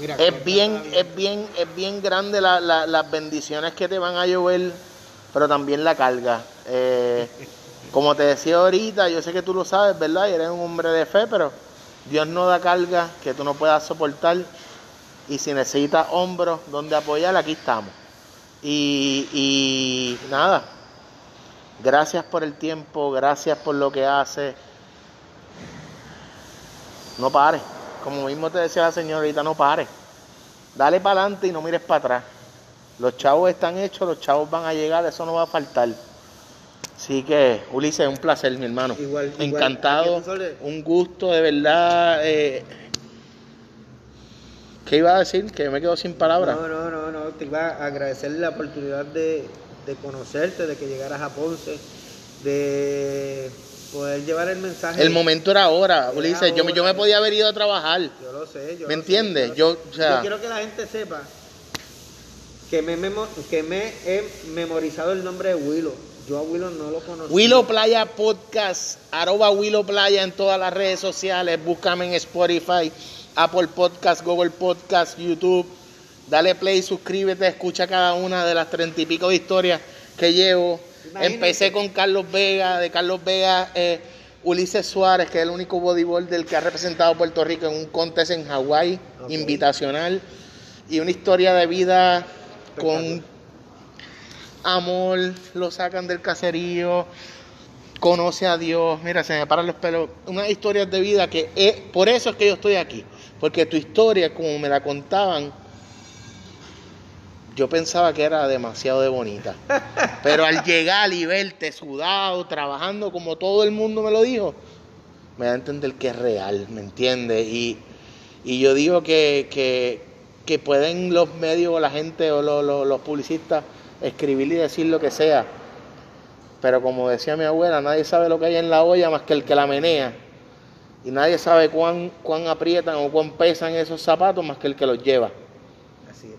Mira, Es bien, está es bien, es bien grande la- la- las bendiciones que te van a llover, pero también la carga. Eh, como te decía ahorita, yo sé que tú lo sabes, ¿verdad? Y eres un hombre de fe, pero Dios no da carga que tú no puedas soportar. Y si necesitas hombros donde apoyar, aquí estamos. Y, y nada, gracias por el tiempo, gracias por lo que haces. No pares. Como mismo te decía la señora ahorita, no pares. Dale para adelante y no mires para atrás. Los chavos están hechos, los chavos van a llegar, eso no va a faltar. Así que, Ulises, un placer, mi hermano. Igual. Encantado, un gusto, de verdad. eh, ¿Qué iba a decir? Que me quedo sin palabras. No, no, no, no. Te iba a agradecer la oportunidad de, de conocerte, de que llegaras a Ponce, de poder llevar el mensaje. El momento era ahora, Era Ulises. Yo, me- yo me podía haber ido a trabajar. Yo lo sé, yo ¿Me lo entiendes? sé, Yo, sé. o sea- Yo quiero que la gente sepa que me, que me he memorizado el nombre de Willow. Yo a Willow no lo conocí. Willow Playa Podcast, arroba Willow Playa en todas las redes sociales, búscame en Spotify, Apple Podcast, Google Podcast, YouTube, dale play, suscríbete, escucha cada una de las treinta y pico de historias que llevo. Imagínate. Empecé con Carlos Vega, de Carlos Vega, eh, Ulises Suárez, que es el único bodybuilder que ha representado a Puerto Rico en un contest en Hawái, invitacional, y una historia de vida con. Amor, lo sacan del caserío, conoce a Dios, mira, se me paran los pelos, unas historias de vida que es, por eso es que yo estoy aquí, porque tu historia, como me la contaban, yo pensaba que era demasiado de bonita, pero al llegar y verte sudado, trabajando como todo el mundo me lo dijo, me da a entender que es real, ¿me entiendes? Y, y yo digo que, que, pueden los medios o la gente o los publicistas escribir y decir lo que sea. Pero como decía mi abuela, nadie sabe lo que hay en la olla más que el que la menea. Y nadie sabe cuán, cuán aprietan o cuán pesan esos zapatos más que el que los lleva. Así es.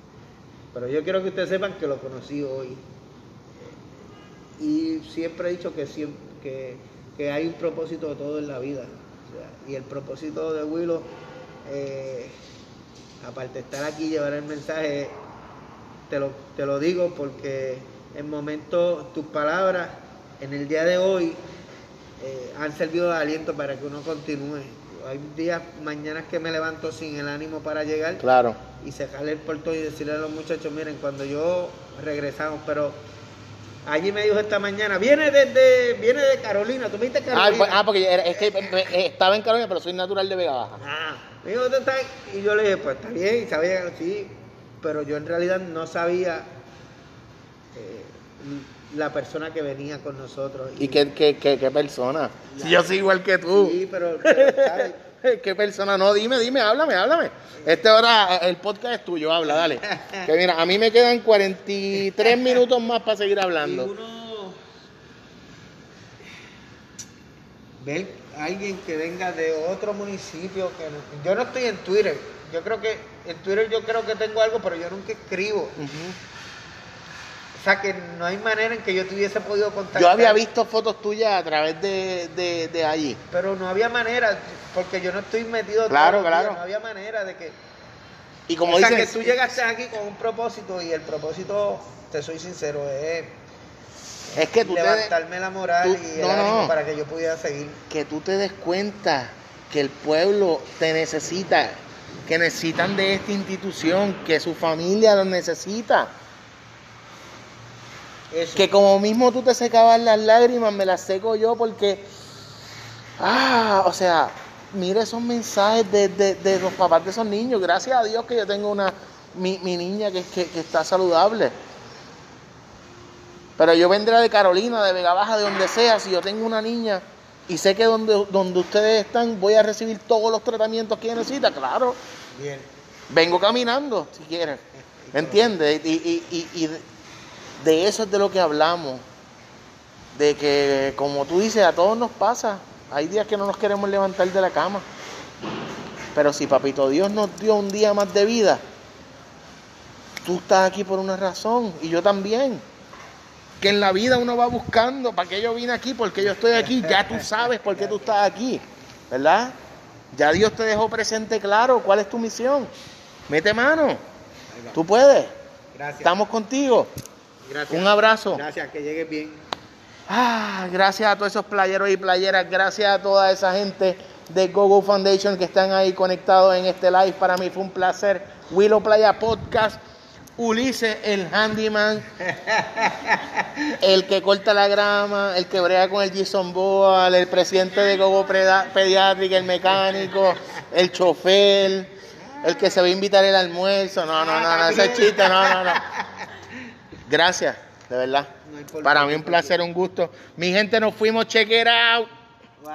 Pero yo quiero que ustedes sepan que lo conocí hoy. Y siempre he dicho que, que, que hay un propósito de todo en la vida. Y el propósito de Willow, eh, aparte de estar aquí y llevar el mensaje, te lo, te lo digo porque en momentos tus palabras en el día de hoy eh, han servido de aliento para que uno continúe. Hay días, mañanas que me levanto sin el ánimo para llegar Claro. y cerrarle el portón y decirle a los muchachos, miren, cuando yo regresamos, pero allí me dijo esta mañana, viene desde, viene de Carolina, tú me dijiste Ah, Carolina. pues- ah, porque era- es que eh, estaba en Carolina, pero soy natural de Vega Baja. Ah, me dijo, ¿dónde estás? Y yo le dije, pues está bien, y sabía sí, pero yo en realidad no sabía eh, la persona que venía con nosotros. ¿Y qué, qué, qué, qué persona? Si yo soy igual que tú. Sí, pero, pero, ¿sabes? ¿Qué persona? No, dime, dime, háblame, háblame. Este ahora, el podcast es tuyo, habla, dale. Que mira, a mí me quedan 43 minutos más para seguir Y hablando. uno ver alguien que venga de otro municipio que no- yo no estoy en Twitter yo creo que en Twitter yo creo que tengo algo pero yo nunca escribo. O sea que no hay manera en que yo te hubiese podido contactar. Yo había visto fotos tuyas a través de, de, de allí. pero no había manera porque yo no estoy metido Claro, días, claro. no había manera de que Y como o sea que tú llegaste aquí con un propósito y el propósito te soy sincero es es que tú te, levantarme la moral tú- y el no, ánimo para que yo pudiera seguir. Que tú te des cuenta que el pueblo te necesita, que necesitan de esta institución, que su familia lo necesita. eso Que como mismo tú te secabas las lágrimas, me las seco yo porque, ah, o sea, mire esos mensajes de, de- de los papás de esos niños. Gracias a Dios que yo tengo una, mi, mi niña que, que, que está saludable. Pero yo vendré de Carolina, de Vega Baja, de donde sea, si yo tengo una niña y sé que donde, donde ustedes están voy a recibir todos los tratamientos que necesita, claro, bien vengo caminando, si quieren. ¿Entiendes? Y, y- y- y de- de eso es de lo que hablamos. De que, como tú dices, a todos nos pasa. Hay días que no nos queremos levantar de la cama. Pero si Papito Dios nos dio un día más de vida, tú estás aquí por una razón y yo también. Que en la vida uno va buscando, ¿para qué yo vine aquí? porque yo estoy aquí? Ya tú sabes por qué tú estás aquí, ¿verdad? Ya Dios te dejó presente claro cuál es tu misión. Mete mano, tú puedes, Gracias. estamos contigo. Gracias. Un abrazo. Gracias, que llegues bien. Ah, gracias a todos esos playeros y playeras, gracias a toda esa gente de GoGo Foundation que están ahí conectados en este live. Para mí fue un placer. Willow Playa Podcast, Ulises el handyman, el que corta la grama, el que brega con el Jason Boal, el presidente de GoGo Pediátrica, el mecánico, el chofer, el que se va a invitar el almuerzo. No, no, no, no, ese chiste, no, no, no. Gracias, de verdad. Para mí un placer, un gusto. Mi gente, nos fuimos. Check it out.